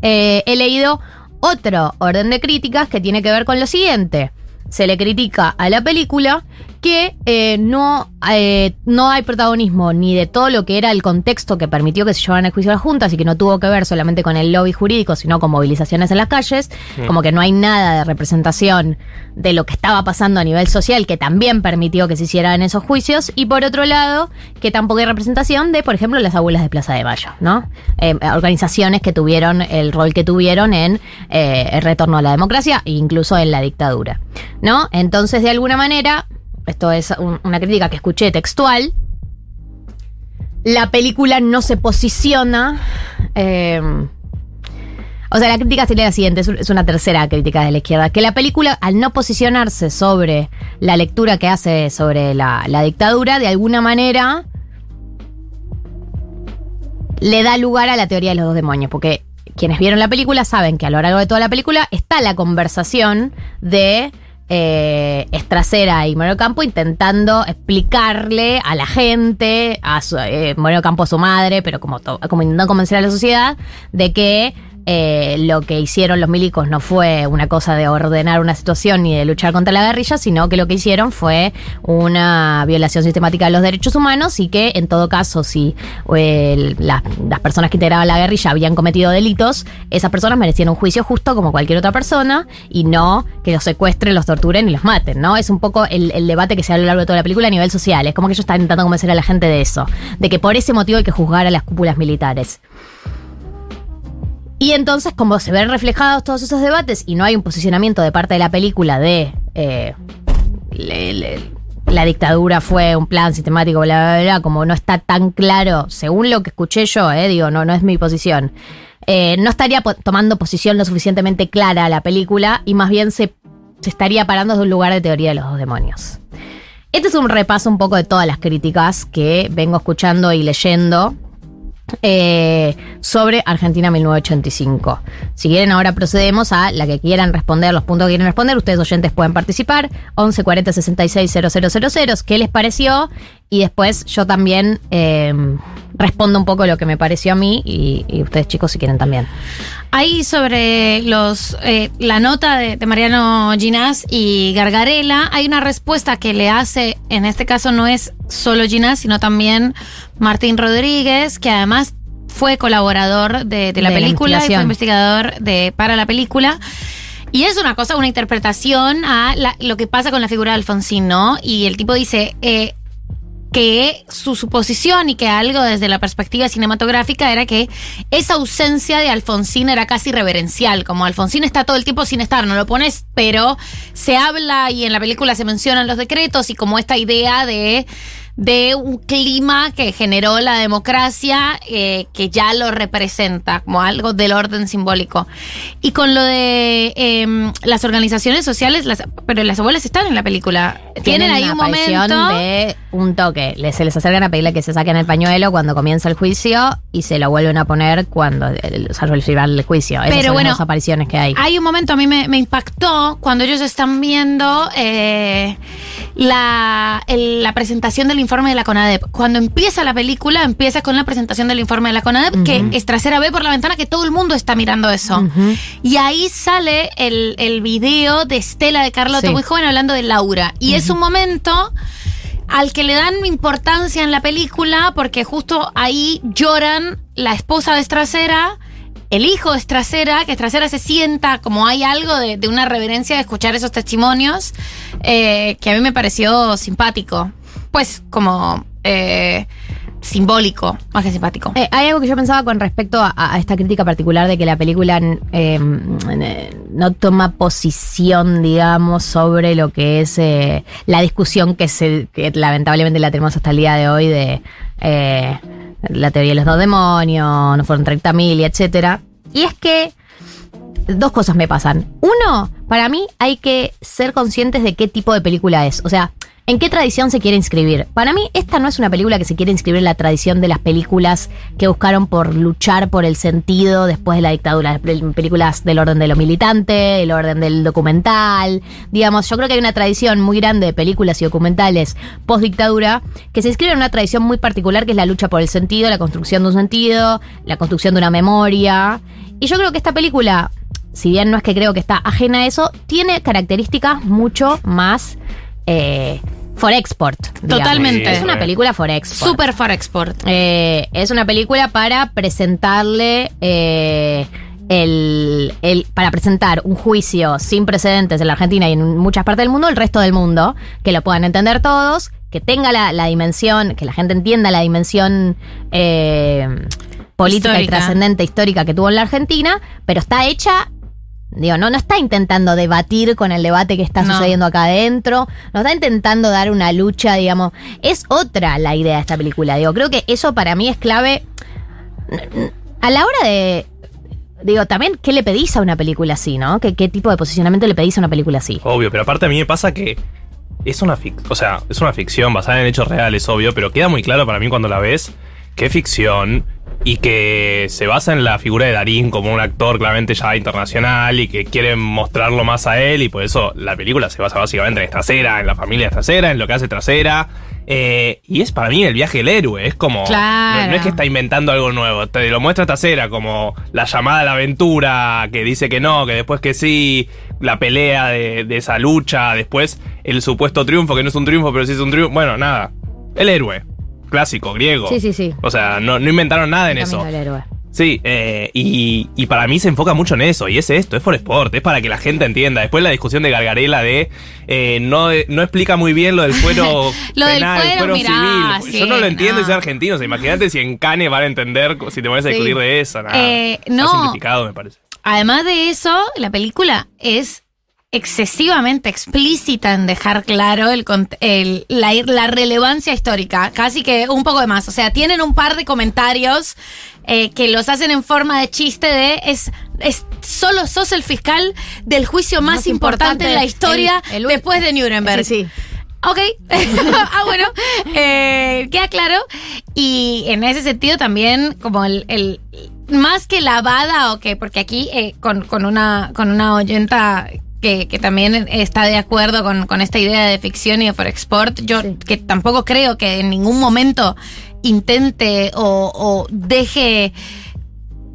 he leído otro orden de críticas que tiene que ver con lo siguiente. Se le critica a la película que eh, no, eh, no hay protagonismo ni de todo lo que era el contexto que permitió que se llevaran al juicio a las juntas y que no tuvo que ver solamente con el lobby jurídico, sino con movilizaciones en las calles, Mm. como que no hay nada de representación de lo que estaba pasando a nivel social que también permitió que se hicieran esos juicios, y por otro lado, que tampoco hay representación de, por ejemplo, las abuelas de Plaza de Mayo, ¿no? Eh, organizaciones que tuvieron el rol que tuvieron en el retorno a la democracia e incluso en la dictadura, ¿no? Entonces, de alguna manera, esto es un- una crítica que escuché textual, la película no se posiciona. eh, o sea, la crítica sería la siguiente, es una tercera crítica de la izquierda, que la película, al no posicionarse sobre la lectura que hace sobre la, la dictadura, de alguna manera le da lugar a la teoría de los dos demonios, porque quienes vieron la película saben que a lo largo de toda la película está la conversación de eh, Estracera y Moreno Campo intentando explicarle a la gente, a su, eh, Moreno Campo a su madre, pero como, como intentando convencer a la sociedad de que eh, lo que hicieron los milicos no fue una cosa de ordenar una situación ni de luchar contra la guerrilla, sino que lo que hicieron fue una violación sistemática de los derechos humanos y que en todo caso si la- las personas que integraban la guerrilla habían cometido delitos, esas personas merecían un juicio justo como cualquier otra persona y no que los secuestren, los torturen y los maten, ¿no? Es un poco el, debate que se da a lo largo de toda la película a nivel social. Es como que ellos están intentando convencer a la gente de eso, de que por ese motivo hay que juzgar a las cúpulas militares. Y entonces, como se ven reflejados todos esos debates y no hay un posicionamiento de parte de la película de eh, la dictadura fue un plan sistemático, bla, bla, bla, como no está tan claro, según lo que escuché yo, eh, digo, no, no es mi posición, eh, no estaría tomando posición lo suficientemente clara la película y más bien se, se estaría parando desde un lugar de teoría de los dos demonios. Este es un repaso un poco de todas las críticas que vengo escuchando y leyendo eh, sobre Argentina 1985. Si quieren, ahora procedemos a la que quieran responder, los puntos que quieren responder. Ustedes, oyentes, pueden participar. 11 40 66 000. ¿Qué les pareció? Y después yo también eh, respondo un poco lo que me pareció a mí y, y ustedes, chicos, si quieren también. Ahí sobre los eh, la nota de, de Mariano Ginás y Gargarela, hay una respuesta que le hace, en este caso no es solo Ginás, sino también Martín Rodríguez, que además fue colaborador de, de la De la película y fue investigador de, para la película. Y es una cosa, una interpretación a la- lo que pasa con la figura de Alfonsín, ¿no? Y el tipo dice, eh, que su suposición y que algo desde la perspectiva cinematográfica era que esa ausencia de Alfonsín era casi reverencial, como Alfonsín está todo el tiempo sin estar, no lo pones, pero se habla y en la película se mencionan los decretos y como esta idea de de un clima que generó la democracia eh, que ya lo representa como algo del orden simbólico y con lo de em, las organizaciones sociales las, pero las abuelas están en la película tienen, ahí una un momento de un toque. Les- Se les acercan a pedirle que se saquen el pañuelo cuando comienza el juicio y se lo vuelven a poner cuando el, o sea, del juicio. Esas Pero son bueno, las apariciones que hay. Hay un momento a mí me, me impactó cuando ellos están viendo eh, la, el- la presentación del informe de la CONADEP. Cuando empieza la película, empieza con la presentación del informe de la CONADEP, que Estracera ve por la ventana que todo el mundo está mirando eso. Y ahí sale el, el video de Estela de Carlotto, Sí. muy joven, hablando de Laura. Y es un momento al que le dan importancia en la película porque justo ahí lloran la esposa de Estracera, el hijo de Estracera, que Estracera se sienta como hay algo de, de una reverencia de escuchar esos testimonios eh, que a mí me pareció simpático. Pues como eh, simbólico, más que simpático. Eh, hay algo que yo pensaba con respecto a, esta crítica particular de que la película eh, eh, no toma posición, digamos, sobre lo que es eh, la discusión que, se, que lamentablemente la tenemos hasta el día de hoy de la teoría de los dos demonios, no fueron 30.000 y etcétera. Y es que dos cosas me pasan. Uno, para mí hay que ser conscientes de qué tipo de película es. O sea, ¿en qué tradición se quiere inscribir? Para mí, esta no es una película que se quiere inscribir en la tradición de las películas que buscaron por luchar por el sentido después de la dictadura. Las pel- Películas del orden de lo militante, del orden del documental. Digamos, yo creo que hay una tradición muy grande de películas y documentales post dictadura que se inscriben en una tradición muy particular que es la lucha por el sentido, la construcción de un sentido, la construcción de una memoria. Y yo creo que esta película, si bien no es que creo que está ajena a eso, tiene características mucho más eh, for export. digamos. Totalmente. Es una película for export. Super for export. Eh, es una película para presentarle eh, el, el- para presentar un juicio sin precedentes en la Argentina y en muchas partes del mundo, el resto del mundo, que lo puedan entender todos, que tenga la, la dimensión, que la gente entienda la dimensión eh, política y trascendente histórica que tuvo en la Argentina, pero está hecha Digo, no, no está intentando debatir con el debate que está No. sucediendo acá adentro, no está intentando dar una lucha, digamos. Es otra la idea de esta película. Digo, creo que eso para mí es clave. A la hora de. Digo, también, ¿qué le pedís a una película así, no? ¿Qué, qué tipo de posicionamiento le pedís a una película así? Obvio, pero aparte a mí me pasa que es una fic o sea, es una ficción basada en hechos reales, obvio, pero queda muy claro para mí cuando la ves que ficción y que se basa en la figura de Darín como un actor claramente ya internacional y que quiere mostrarlo más a él y por eso la película se basa básicamente en trasera, en la familia trasera, en lo que hace trasera. eh, y es para mí el viaje del héroe, es como... Claro. No, no es que está inventando algo nuevo, te lo muestra trasera como la llamada a la aventura, que dice que no, que después que sí, la pelea de, de esa lucha, después el supuesto triunfo, que no es un triunfo, pero sí es un triunfo. Bueno, nada, el héroe, clásico, griego. Sí, sí, sí. O sea, no, no inventaron nada en El eso. del héroe. Sí, eh, y, y para mí se enfoca mucho en eso, y es esto, es for sport, es para que la gente entienda. Después la discusión de Gargarela de eh, no, no explica muy bien lo del fuero Lo del penal, fuero, fuero mirá, civil. sí, Yo no lo entiendo y no. soy argentino, o sea, imagínate si en Cane van a entender si te pones a Sí. discutir de eso, nada. Eh, no. simplificado, me parece. Además de eso, la película es excesivamente explícita en dejar claro el, el- la, la relevancia histórica, casi que un poco de más. O sea, tienen un par de comentarios eh, que los hacen en forma de chiste de es, es solo sos el fiscal del juicio más, Más importante, importante, de la historia el- el- después de Nuremberg. Sí, sí. Ok. ah, bueno. Eh, queda claro. Y en ese sentido también, como el. el- más que lavada o que. Porque aquí, eh, con, con una, con una oyenta. Que, que también está de acuerdo con, con esta idea de ficción y de for export. Yo que tampoco creo que en ningún momento intente o, o deje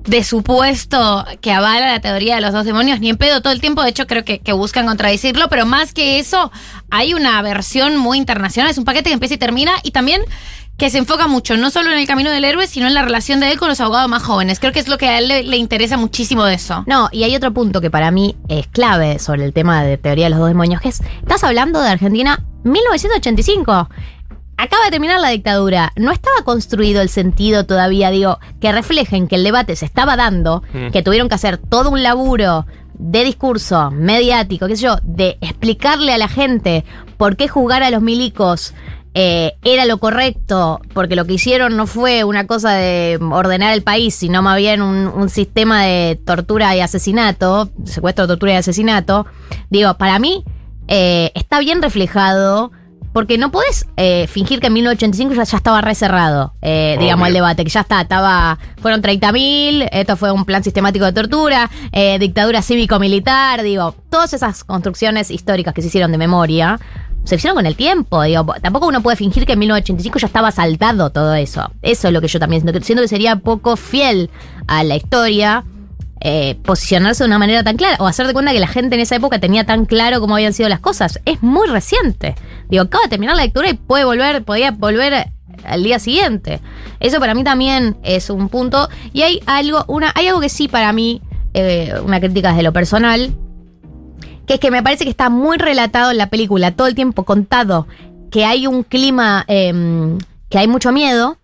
de supuesto que avala la teoría de los dos demonios, ni en pedo todo el tiempo, de hecho creo que, que buscan contradecirlo, pero más que eso, hay una versión muy internacional, es un paquete que empieza y termina, y también que se enfoca mucho, no solo en el camino del héroe, sino en la relación de él con los abogados más jóvenes. Creo que es lo que a él le, le interesa muchísimo de eso. No, y hay otro punto que para mí es clave sobre el tema de teoría de los dos demonios, que es, estás hablando de Argentina 1985. Acaba de terminar la dictadura. No estaba construido el sentido todavía, digo, que reflejen que el debate se estaba dando, Mm. que tuvieron que hacer todo un laburo de discurso mediático, qué sé yo, de explicarle a la gente por qué juzgar a los milicos eh, era lo correcto, porque lo que hicieron no fue una cosa de ordenar el país, sino más bien un, un sistema de tortura y asesinato, secuestro, tortura y asesinato. Digo, para mí eh, está bien reflejado. Porque no podés eh, fingir que en 1985 ya, ya estaba recerrado, eh, digamos, el debate, que ya está, estaba, fueron 30.000, esto fue un plan sistemático de tortura, eh, dictadura cívico-militar, digo, todas esas construcciones históricas que se hicieron de memoria, se hicieron con el tiempo, digo, tampoco uno puede fingir que en 1985 ya estaba saltado todo eso. Eso es lo que yo también siento, siento que sería poco fiel a la historia eh, posicionarse de una manera tan clara o hacer de cuenta que la gente en esa época tenía tan claro cómo habían sido las cosas. Es muy reciente. Digo, acaba de terminar la lectura y puede volver, podía volver al día siguiente. Eso para mí también es un punto. Y hay algo, una, hay algo que sí para mí, eh, una crítica desde lo personal, que es que me parece que está muy relatado en la película, todo el tiempo contado, que hay un clima, em, que hay mucho miedo,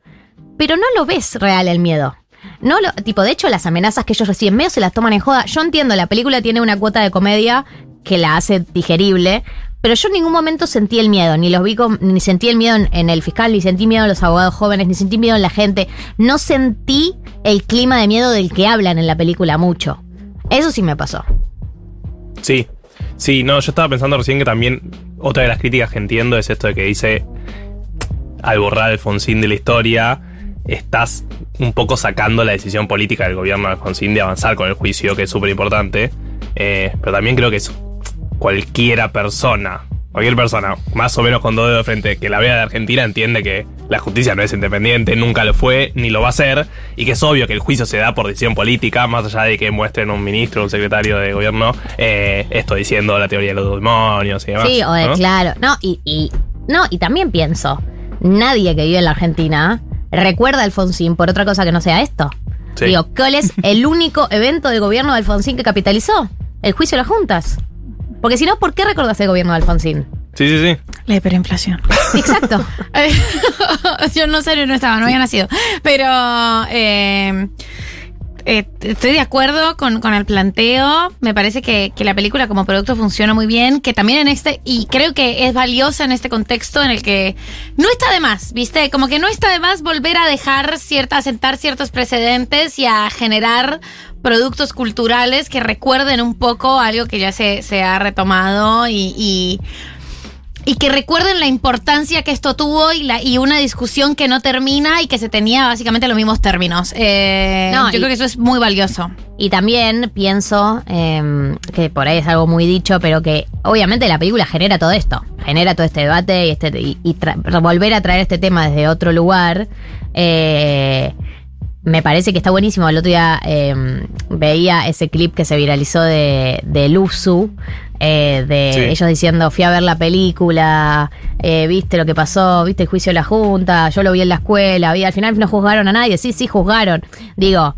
pero no lo ves real el miedo. No tipo, de hecho, las amenazas que ellos reciben medio se las toman en joda. Yo entiendo, la película tiene una cuota de comedia que la hace digerible, pero yo en ningún momento sentí el miedo, ni los vi con- ni sentí el miedo en, en el fiscal, ni sentí miedo en los abogados jóvenes, ni sentí miedo en la gente. No sentí el clima de miedo del que hablan en la película mucho. Eso sí me pasó. Sí, sí, no, yo estaba pensando recién que también otra de las críticas que entiendo es esto de que dice, al borrar Alfonsín de la historia, estás un poco sacando la decisión política del gobierno de Alfonsín de avanzar con el juicio, que es súper importante. Eh, pero también creo que es cualquiera persona, cualquier persona, más o menos con dos dedos de frente, que la vea de Argentina, entiende que la justicia no es independiente, nunca lo fue, ni lo va a ser, y que es obvio que el juicio se da por decisión política, más allá de que muestren un ministro o un secretario de gobierno, eh, esto diciendo la teoría de los demonios y demás. Sí, o de, ¿no? claro. No, y, y No, y también pienso, nadie que vive en la Argentina recuerda a Alfonsín por otra cosa que no sea esto. Sí. Digo, ¿cuál es el único evento del gobierno de Alfonsín que capitalizó? El juicio de las juntas. Porque si no, ¿por qué recordás el gobierno de Alfonsín? Sí, sí, sí. La hiperinflación. Exacto. Yo no sé, no estaba, no había nacido. Pero eh, eh, estoy de acuerdo con, con el planteo. Me parece que, que la película como producto funciona muy bien. Que también en este, y creo que es valiosa en este contexto en el que no está de más, ¿viste? Como que no está de más volver a dejar ciertas, sentar ciertos precedentes y a generar productos culturales que recuerden un poco algo que ya se, se ha retomado y- y y que recuerden la importancia que esto tuvo y, la, y una discusión que no termina y que se tenía básicamente en los mismos términos. Eh, No, yo creo que eso es muy valioso. Y también pienso eh, que por ahí es algo muy dicho, pero que obviamente la película genera todo esto, genera todo este debate y, este, y, y volver a traer este tema desde otro lugar. eh, me parece que está buenísimo. El otro día eh, veía ese clip que se viralizó de, de Luzu, eh, de Sí. ellos diciendo, fui a ver la película, eh, viste lo que pasó, viste el juicio de la Junta, yo lo vi en la escuela, vi, al final no juzgaron a nadie, sí, sí, juzgaron. Digo,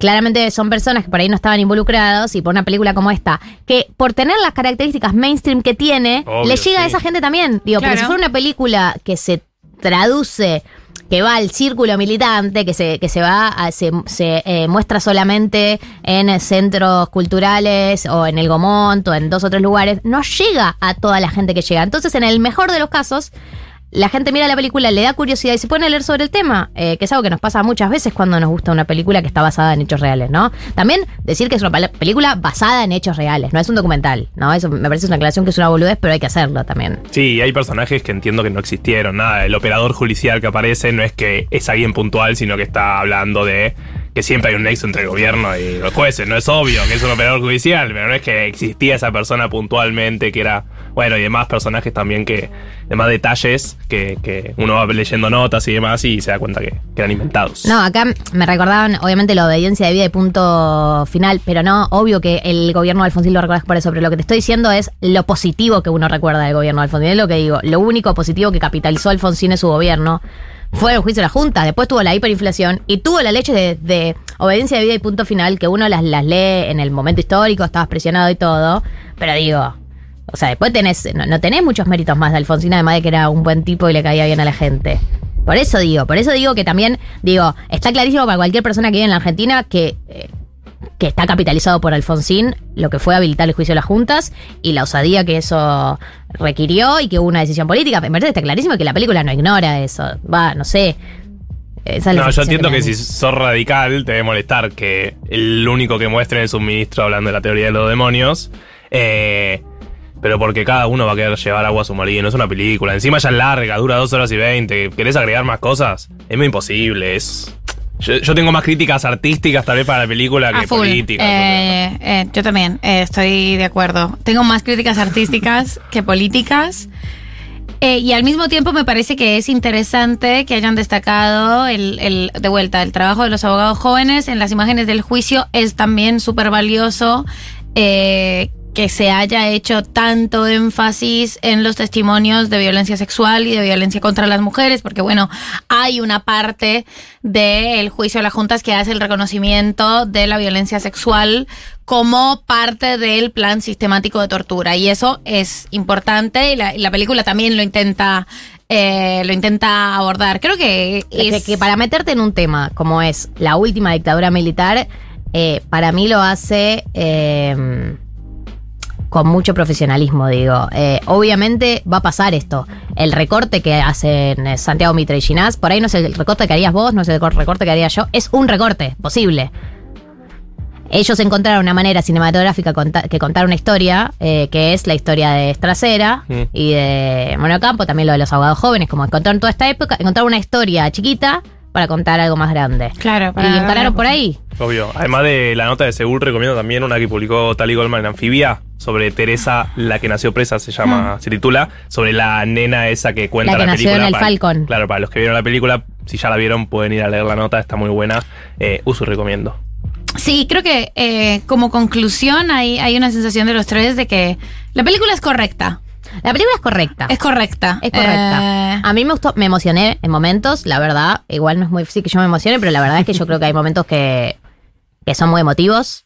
claramente son personas que por ahí no estaban involucrados y por una película como esta, que por tener las características mainstream que tiene, Obvio, le llega a esa gente también. Digo, Claro. porque si fuera una película que se traduce que va al círculo militante, que se, que se va a- se, eh, muestra solamente en centros culturales o en el Gomont o en dos o tres lugares, no llega a toda la gente que llega. Entonces, en el mejor de los casos, la gente mira la película, le da curiosidad y se pone a leer sobre el tema, eh, que es algo que nos pasa muchas veces cuando nos gusta una película que está basada en hechos reales, ¿no? También decir que es una película basada en hechos reales, no es un documental, ¿no? Eso me parece una aclaración que es una boludez, pero hay que hacerlo también. Sí, hay personajes que entiendo que no existieron, nada. El operador judicial que aparece no es que es alguien puntual, sino que está hablando de que siempre hay un nexo entre el gobierno y los jueces. No es obvio que es un operador judicial, pero no es que existía esa persona puntualmente, que era, bueno, y demás personajes también que, demás detalles que, que uno va leyendo notas y demás y se da cuenta que, eran inventados. No, acá me recordaban, obviamente, la obediencia de vida y punto final, pero no, obvio que el gobierno de Alfonsín lo recordás por eso, pero lo que te estoy diciendo es lo positivo que uno recuerda del gobierno de Alfonsín. Es lo que digo, lo único positivo que capitalizó Alfonsín en su gobierno fue el juicio de la Junta, después tuvo la hiperinflación y tuvo la leche de, obediencia de vida y punto final, que uno las, las lee en el momento histórico, estabas presionado y todo, pero digo, o sea, después tenés, no, no tenés muchos méritos más de Alfonsín, además de que era un buen tipo y le caía bien a la gente. Por eso digo, por eso digo que también, digo, está clarísimo para cualquier persona que vive en la Argentina que, eh, que está capitalizado por Alfonsín lo que fue habilitar el juicio de las juntas y la osadía que eso requirió y que hubo una decisión política. Me parece que está clarísimo que la película no ignora eso. Va, no sé. Esa es la No, yo entiendo que si sos radical te debe molestar que el único que muestren es un ministro hablando de la teoría de los demonios. Eh, pero porque cada uno va a querer llevar agua a su molino. Es una película. Encima ya es larga, dura dos horas y veinte. ¿Querés agregar más cosas? Es muy imposible. Es. Yo, yo tengo más críticas artísticas tal vez para la película que A full. políticas. Eh, eh, yo también eh, estoy de acuerdo. Tengo más críticas artísticas que políticas. Y al mismo tiempo me parece que es interesante que hayan destacado el, el- de vuelta el trabajo de los abogados jóvenes en las imágenes del juicio. Es también súper valioso que se haya hecho tanto énfasis en los testimonios de violencia sexual y de violencia contra las mujeres, porque bueno, hay una parte del juicio de las juntas que hace el reconocimiento de la violencia sexual como parte del plan sistemático de tortura y eso es importante y la, y la película también lo intenta eh, lo intenta abordar. Creo que Es que, es que para meterte en un tema como es la última dictadura militar, eh, para mí lo hace eh, con mucho profesionalismo, digo. Eh, obviamente va a pasar esto. El recorte que hacen eh, Santiago Mitre y Ginás, por ahí no es el recorte que harías vos, no es el recorte que haría yo, es un recorte posible. Ellos encontraron una manera cinematográfica que contar una historia, eh, que es la historia de Estracera y de Monocampo, también lo de los abogados jóvenes, como encontraron toda esta época, encontraron una historia chiquita para contar algo más grande. claro Y encararon por ahí. Obvio. Además de la nota de Seúl, recomiendo también una que publicó Tali Goldman en Anfibia sobre Teresa, la que nació presa, se llama, se titula, sobre la nena esa que cuenta La la, que nació película. en el para- Falcon. Claro, para los que vieron la película, si ya la vieron, pueden ir a leer la nota, está muy buena. Eh, uso y recomiendo. Sí, creo que eh, como conclusión hay, hay una sensación de los tres de que la película es correcta. La película es correcta. Es correcta. Es correcta. Eh, A mí me gustó, me emocioné en momentos, la verdad. Igual no es muy difícil que yo me emocione, pero la verdad es que yo creo que hay momentos que, que son muy emotivos.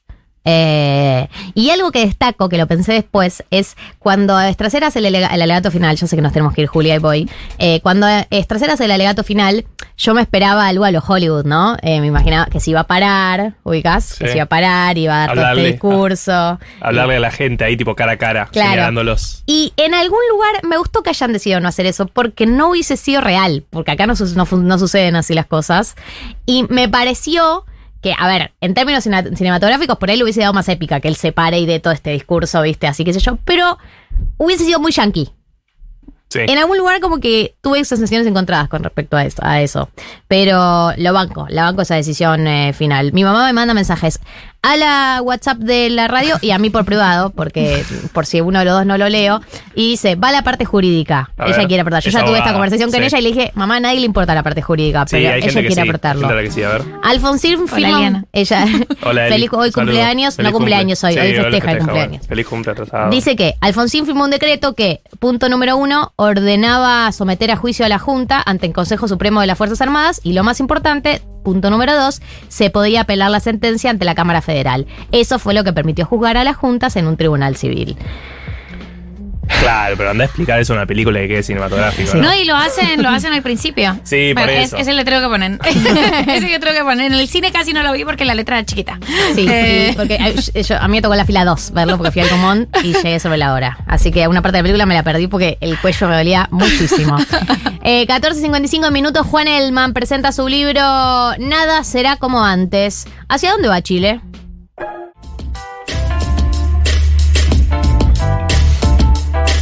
Eh, y algo que destaco, que lo pensé después, es cuando Estracera hace el, el alegato final, yo sé que nos tenemos que ir Julia y voy, eh, cuando Estracera hace el alegato final, yo me esperaba algo a lo Hollywood, ¿no? Eh, me imaginaba que se iba a parar, ubicás, que Sí. se iba a parar, iba a dar todo este discurso. Hablarle a la gente ahí, tipo cara a cara, Claro. señalándolos. Y en algún lugar me gustó que hayan decidido no hacer eso, porque no hubiese sido real, porque acá no suceden así las cosas. Y me pareció que, a ver, en términos cinematográficos, por ahí le hubiese dado más épica que él se pare y de todo este discurso, ¿viste? Así que sé yo, pero hubiese sido muy yankee. Sí. En algún lugar como que tuve sensaciones encontradas con respecto a eso, a eso. Pero lo banco, la banco esa decisión eh, final. Mi mamá me manda mensajes a la WhatsApp de la radio y a mí por privado, porque por si uno de los dos no lo leo, y dice, va la parte jurídica. A ella ver, quiere aportar. Yo ya tuve esta conversación con sí. ella y le dije, mamá, a nadie le importa la parte jurídica, Sí, pero ella quiere sí. aportarlo. A a. Alfonsín Eliana. ella, Hola, Eli. feliz hoy Saludos. cumpleaños, Feliz no cumpleaños hoy, cumple. hoy festeja el bueno. cumpleaños. Feliz cumple atrasado. Dice que Alfonsín firmó un decreto que, punto número uno, ordenaba someter a juicio a la Junta ante el Consejo Supremo de las Fuerzas Armadas y lo más importante, punto número dos, se podía apelar la sentencia ante la Cámara Federal. Eso fue lo que permitió juzgar a las juntas en un tribunal civil. Claro, pero anda a explicar eso en una película que quede cinematográfico. No, y lo hacen, lo hacen al principio. Sí, por Bueno, es, eso. es el letrero que ponen. Ese letrero que ponen. En el cine casi no lo vi porque la letra era chiquita. Sí, Eh, porque eh, yo- a mí me tocó la fila 2 verlo porque fui al común y llegué sobre la hora. Así que una parte de la película me la perdí porque el cuello me dolía muchísimo. Eh, 14.55 minutos, Juan Elman presenta su libro Nada será como antes. ¿Hacia dónde va Chile?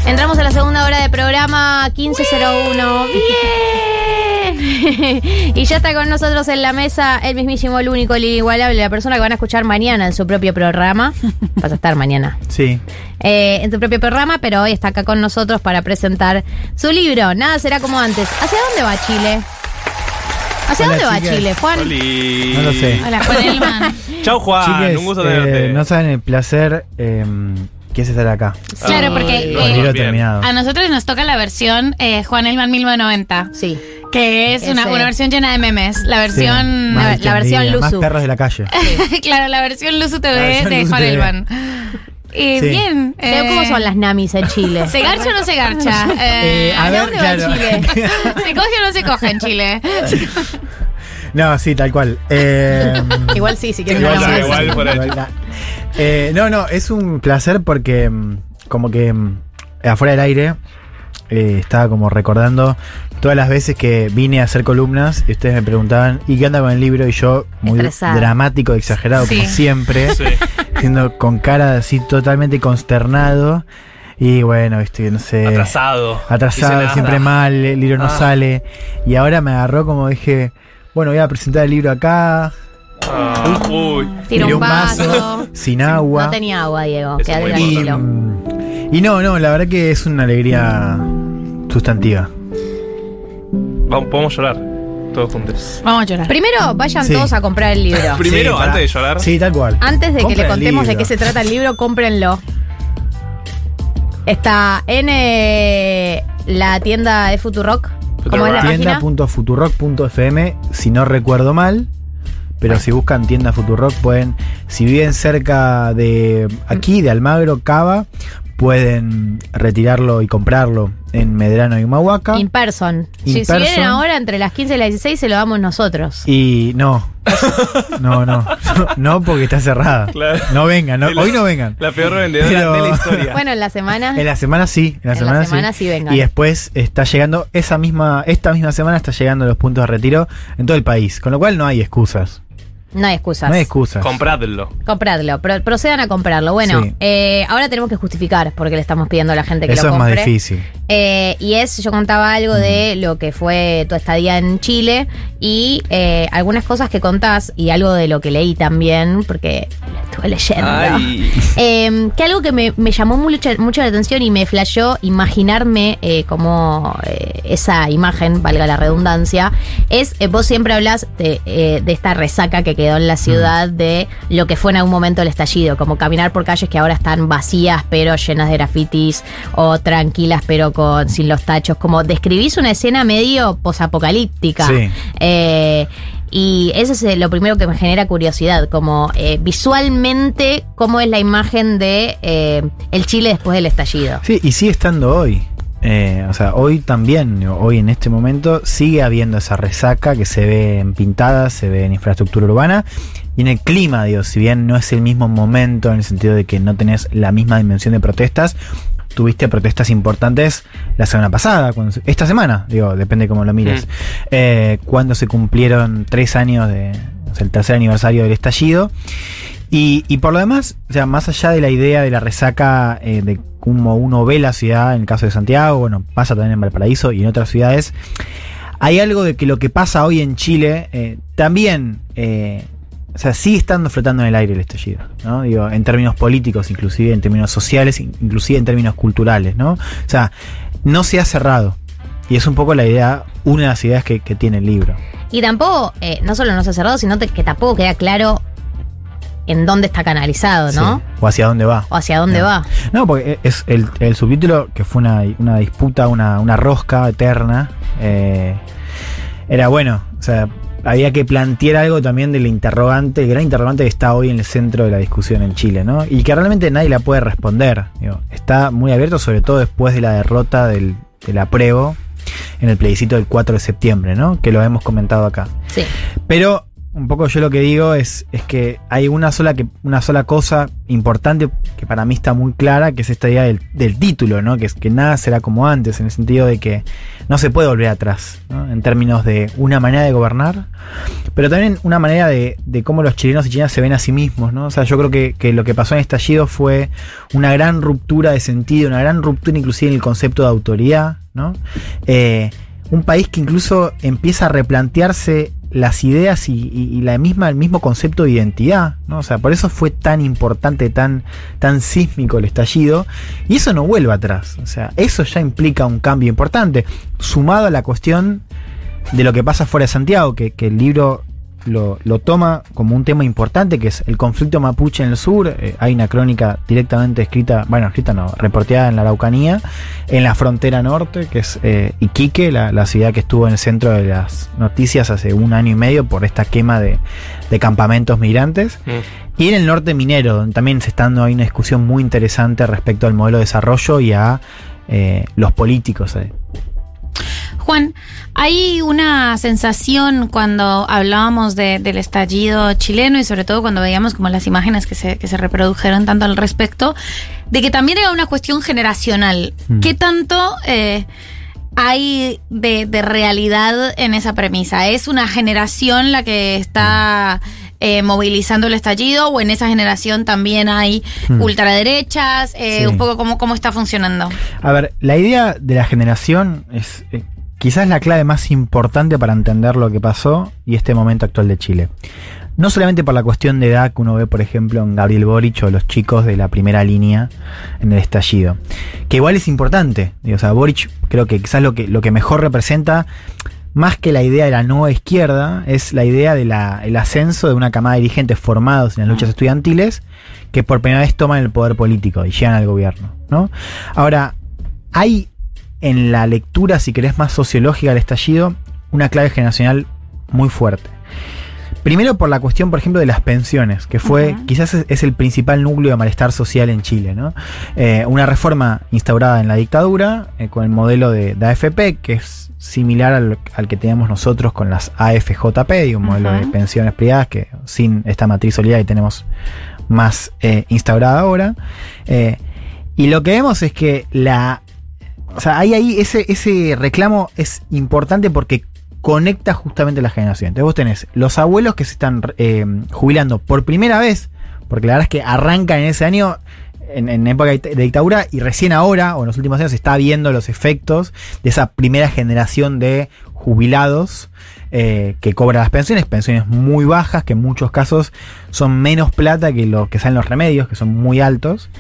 Entramos a la segunda hora de programa 1501. ¡Bien! y ya está con nosotros en la mesa el mismísimo, el único, el inigualable, la persona que van a escuchar mañana en su propio programa. Vas a estar mañana. Sí. eh, en su propio programa, pero hoy está acá con nosotros para presentar su libro. Nada será como antes. ¿Hacia dónde va Chile? ¿Hacia Hola, dónde va. Chile, Juan? No lo sé. Hola, Juan Elman. Chau, Juan. Chiques, un gusto eh, tenerte. no saben el placer eh, es estar acá. Claro, porque el eh, terminado. a nosotros nos toca la versión eh, Juan Elman 1990. Sí. Que es una, una versión llena de memes. La Sí, versión. más la versión envidia, Más Luzu. perros de la calle. claro, la versión Luzu TV versión de Luzu Juan TV. Elman. Eh, Sí. Bien. Eh, ¿Cómo son las namis en Chile? ¿Se garcha o no se garcha? Eh, a ¿hacia ver, dónde va claro. Chile? ¿Se coge o no se coge en Chile? No, sí, tal cual. Eh, Igual sí, si quieren Igual, igual, por igual, nah. Eh, no, no, es un placer porque mm, como que mm, afuera del aire eh, estaba como recordando todas las veces que vine a hacer columnas y ustedes me preguntaban, ¿y qué anda con el libro? Y yo, muy Estresada. dramático, exagerado, como siempre, Sí. siendo con cara así totalmente consternado. Y bueno, viste, no sé. Atrasado. Atrasado, siempre mal, el libro no Ah. sale. Y ahora me agarró como dije, bueno, voy a presentar el libro acá, Ah, uy. Tiré un vaso. sin agua. No tenía agua, Diego. Eso Quédate muy y, tranquilo. y no, no, la verdad que es una alegría sustantiva. Vamos, podemos llorar. Todos juntos. Vamos a llorar. Primero, vayan Sí. todos a comprar el libro. Primero, Sí, pará. antes de llorar. Sí, tal cual. Antes de que Compren le el contemos de libro. qué se trata el libro, cómprenlo. Está en eh, la tienda de Futurock. Tienda.futurock.fm, si no recuerdo mal. Pero si buscan tienda Futurock, pueden, si viven cerca de aquí, de Almagro, Cava, pueden retirarlo y comprarlo en Medrano y Humahuaca. In person. Si, vienen ahora entre las 15 y las 16, se lo damos nosotros. Y no, no, no, no, porque está cerrada. Claro. No vengan, no- hoy no vengan. La peor revendedora Pero- de la historia. Bueno, en la semana. En la semana sí, en la En la semana, sí vengan. Y después está llegando, esa misma, esta misma semana está llegando los puntos de retiro en todo el país. Con lo cual no hay excusas. No hay excusas. No hay excusas. Compradlo. Compradlo, pro- procedan a comprarlo. Bueno, Sí. eh, ahora tenemos que justificar porque le estamos pidiendo a la gente que Eso lo es más compre. difícil. Eh, y es, yo contaba algo de lo que fue tu estadía en Chile y eh, algunas cosas que contás y algo de lo que leí también, porque lo estuve leyendo. Eh, que algo que me, me llamó mucho, mucho la atención y me flashó imaginarme eh, como esa imagen, valga la redundancia, es vos siempre hablas de, de esta resaca que quedó en la ciudad de lo que fue en algún momento el estallido, como caminar por calles que ahora están vacías pero llenas de grafitis o tranquilas pero con sin los tachos, como describís una escena medio posapocalíptica. Sí. Eh, y eso es eh, lo primero que me genera curiosidad, como eh, visualmente cómo es la imagen de eh, el Chile después del estallido. Sí, y sigue estando hoy. Eh, o sea, hoy también, hoy en este momento, sigue habiendo esa resaca que se ve en pintadas, se ve en infraestructura urbana y en el clima, digo, si bien no es el mismo momento en el sentido de que no tenés la misma dimensión de protestas, tuviste protestas importantes la semana pasada, cuando esta semana, digo, depende cómo lo mires, eh, cuando se cumplieron tres años de, o sea, el tercer aniversario del estallido. Y, y por lo demás, o sea, más allá de la idea de la resaca eh, de cómo uno ve la ciudad, en el caso de Santiago, bueno, pasa también en Valparaíso y en otras ciudades, hay algo de que lo que pasa hoy en Chile eh, también, eh, o sea, sigue estando flotando en el aire el estallido, ¿no? Digo, en términos políticos, inclusive en términos sociales, in- inclusive en términos culturales, ¿no? O sea, no se ha cerrado. Y es un poco la idea, una de las ideas que, que tiene el libro. Y tampoco, eh, no solo no se ha cerrado, sino que tampoco queda claro en dónde está canalizado, ¿no? Sí. O hacia dónde va. O hacia dónde No. va. No, porque es el, el subtítulo que fue una, una disputa, una, una rosca eterna. eh, era bueno, o sea, había que plantear algo también del interrogante, el gran interrogante que está hoy en el centro de la discusión en Chile, ¿no? Y que realmente nadie la puede responder. digo, está muy abierto, sobre todo después de la derrota del, del apruebo en el plebiscito del 4 de septiembre, ¿no? Que lo hemos comentado acá. Sí. Pero un poco yo lo que digo es, es que hay una sola, que, una sola cosa importante que para mí está muy clara, que es esta idea del, del título, ¿no? Que es que nada será como antes, en el sentido de que no se puede volver atrás, ¿no? En términos de una manera de gobernar, pero también una manera de, de cómo los chilenos y chilenas se ven a sí mismos, ¿no? O sea, yo creo que, que lo que pasó en estallido fue una gran ruptura de sentido, una gran ruptura inclusive en el concepto de autoridad, ¿no? Eh, un país que incluso empieza a replantearse las ideas y, la misma, el mismo concepto de identidad, ¿no? O sea, por eso fue tan importante, tan, tan sísmico el estallido, y eso no vuelve atrás. O sea, eso ya implica un cambio importante, sumado a la cuestión de lo que pasa fuera de Santiago, que, que el libro lo, lo toma como un tema importante, que es el conflicto mapuche en el sur. Eh, hay una crónica directamente escrita, bueno, escrita no, reporteada en la Araucanía, en la frontera norte, que es eh, Iquique, la, la ciudad que estuvo en el centro de las noticias hace un año y medio por esta quema de, de campamentos migrantes. Y en el norte minero, donde también se está dando ahí una discusión muy interesante respecto al modelo de desarrollo y a eh, los políticos. Juan, hay una sensación cuando hablábamos de- del estallido chileno y sobre todo cuando veíamos como las imágenes que se, que se reprodujeron tanto al respecto, de que también era una cuestión generacional. Mm. ¿Qué tanto eh, hay de, de realidad en esa premisa? ¿Es una generación la que está eh, movilizando el estallido o en esa generación también hay Mm. ultraderechas? Eh, Sí. Un poco cómo, cómo está funcionando. A ver, la idea de la generación es quizás la clave más importante para entender lo que pasó y este momento actual de Chile. No solamente por la cuestión de edad que uno ve, por ejemplo, en Gabriel Boric o los chicos de la primera línea en el estallido, que igual es importante. O sea, Boric creo que quizás lo que, lo que mejor representa, más que la idea de la nueva izquierda, es la idea del ascenso de una camada de dirigentes formados en las luchas estudiantiles que por primera vez toman el poder político y llegan al gobierno. ¿no? Ahora, hay en la lectura, si querés, más sociológica del estallido, una clave generacional muy fuerte. Primero por la cuestión, por ejemplo, de las pensiones, que fue quizás es, es el principal núcleo de malestar social en Chile. ¿no? Eh, una reforma instaurada en la dictadura eh, con el modelo de, de AFP, que es similar al, al que teníamos nosotros con las AFJP, y un modelo de pensiones privadas que sin esta matriz solidaria que tenemos más eh, instaurada ahora. Y lo que vemos es que la. O sea, hay ahí ese, ese reclamo es importante porque conecta justamente la generación. Entonces vos tenés los abuelos que se están eh, jubilando por primera vez, porque la verdad es que arrancan en ese año en, época de dictadura y recién ahora, o en los últimos años, se está viendo los efectos de esa primera generación de jubilados eh, que cobran las pensiones, pensiones muy bajas, que en muchos casos son menos plata que lo que salen los remedios, que son muy altos.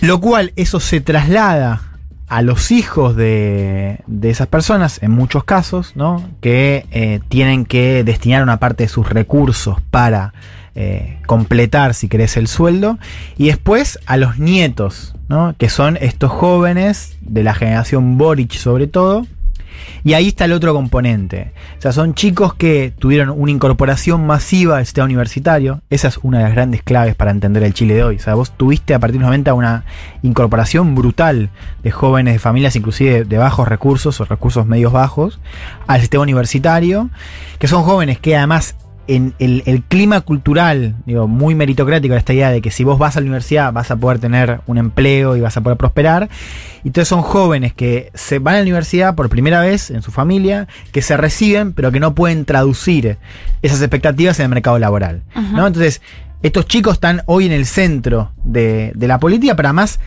Lo cual eso se traslada a los hijos de, de esas personas, en muchos casos, ¿no? Que eh, tienen que destinar una parte de sus recursos para eh, completar, si querés, el sueldo. Y después a los nietos, ¿no? Que son estos jóvenes de la generación Boric, sobre todo. Y ahí está el otro componente. O sea, son chicos que tuvieron una incorporación masiva al sistema universitario. Esa es una de las grandes claves para entender el Chile de hoy. O sea, vos tuviste a partir de los 90 una incorporación brutal de jóvenes de familias, inclusive de bajos recursos o recursos medios bajos, al sistema universitario, que son jóvenes que además en el, el clima cultural, digo, muy meritocrático, esta idea de que si vos vas a la universidad vas a poder tener un empleo y vas a poder prosperar. Y entonces son jóvenes que se van a la universidad por primera vez en su familia, que se reciben, pero que no pueden traducir esas expectativas en el mercado laboral. ¿no? Entonces, estos chicos están hoy en el centro de, de la política, pero además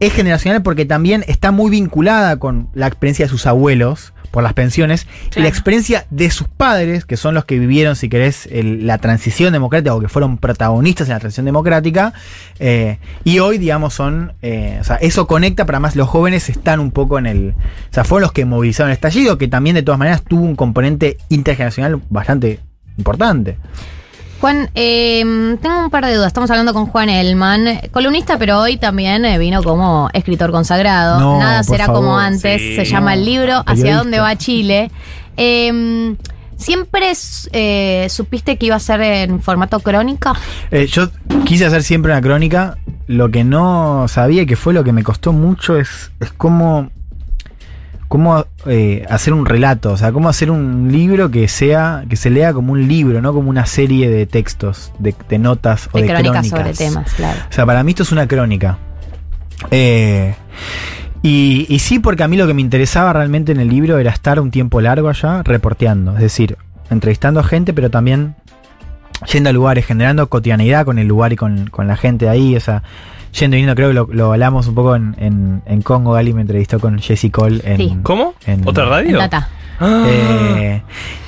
es generacional porque también está muy vinculada con la experiencia de sus abuelos por las pensiones y la experiencia de sus padres, que son los que vivieron, si querés, el- la transición democrática o que fueron protagonistas en la transición democrática. eh, y hoy, digamos, son. eh, o sea, eso conecta, pero además los jóvenes están un poco en el. O sea, fueron los que movilizaron el estallido, que también de todas maneras tuvo un componente intergeneracional bastante importante. Juan, eh, tengo un par de dudas. Estamos hablando con Juan Elman, columnista, pero hoy también eh, vino como escritor consagrado. No, Nada por será favor. como antes. Sí. Se llama el libro Hacia Periodista. dónde va Chile. Eh, ¿Siempre eh, supiste que iba a ser en formato crónica? Eh, yo quise hacer siempre una crónica. Lo que no sabía y que fue lo que me costó mucho es, es cómo, cómo eh, hacer un relato. O sea, cómo hacer un libro que sea, que se lea como un libro, no como una serie de textos, de, de notas o De de, crónicas crónicas. sobre temas, claro. O sea, para mí esto es una crónica. Eh, y, y sí, porque a mí lo que me interesaba realmente en el libro era estar un tiempo largo allá reporteando. Es decir, entrevistando a gente, pero también yendo a lugares, generando cotidianidad con el lugar y con, con la gente ahí. O sea, yendo y viniendo, creo que lo, lo hablamos un poco en, en, en Congo. Gali me entrevistó con Jesse Cole en. Sí. ¿Cómo? en- ¿Otra radio? En Tata. eh,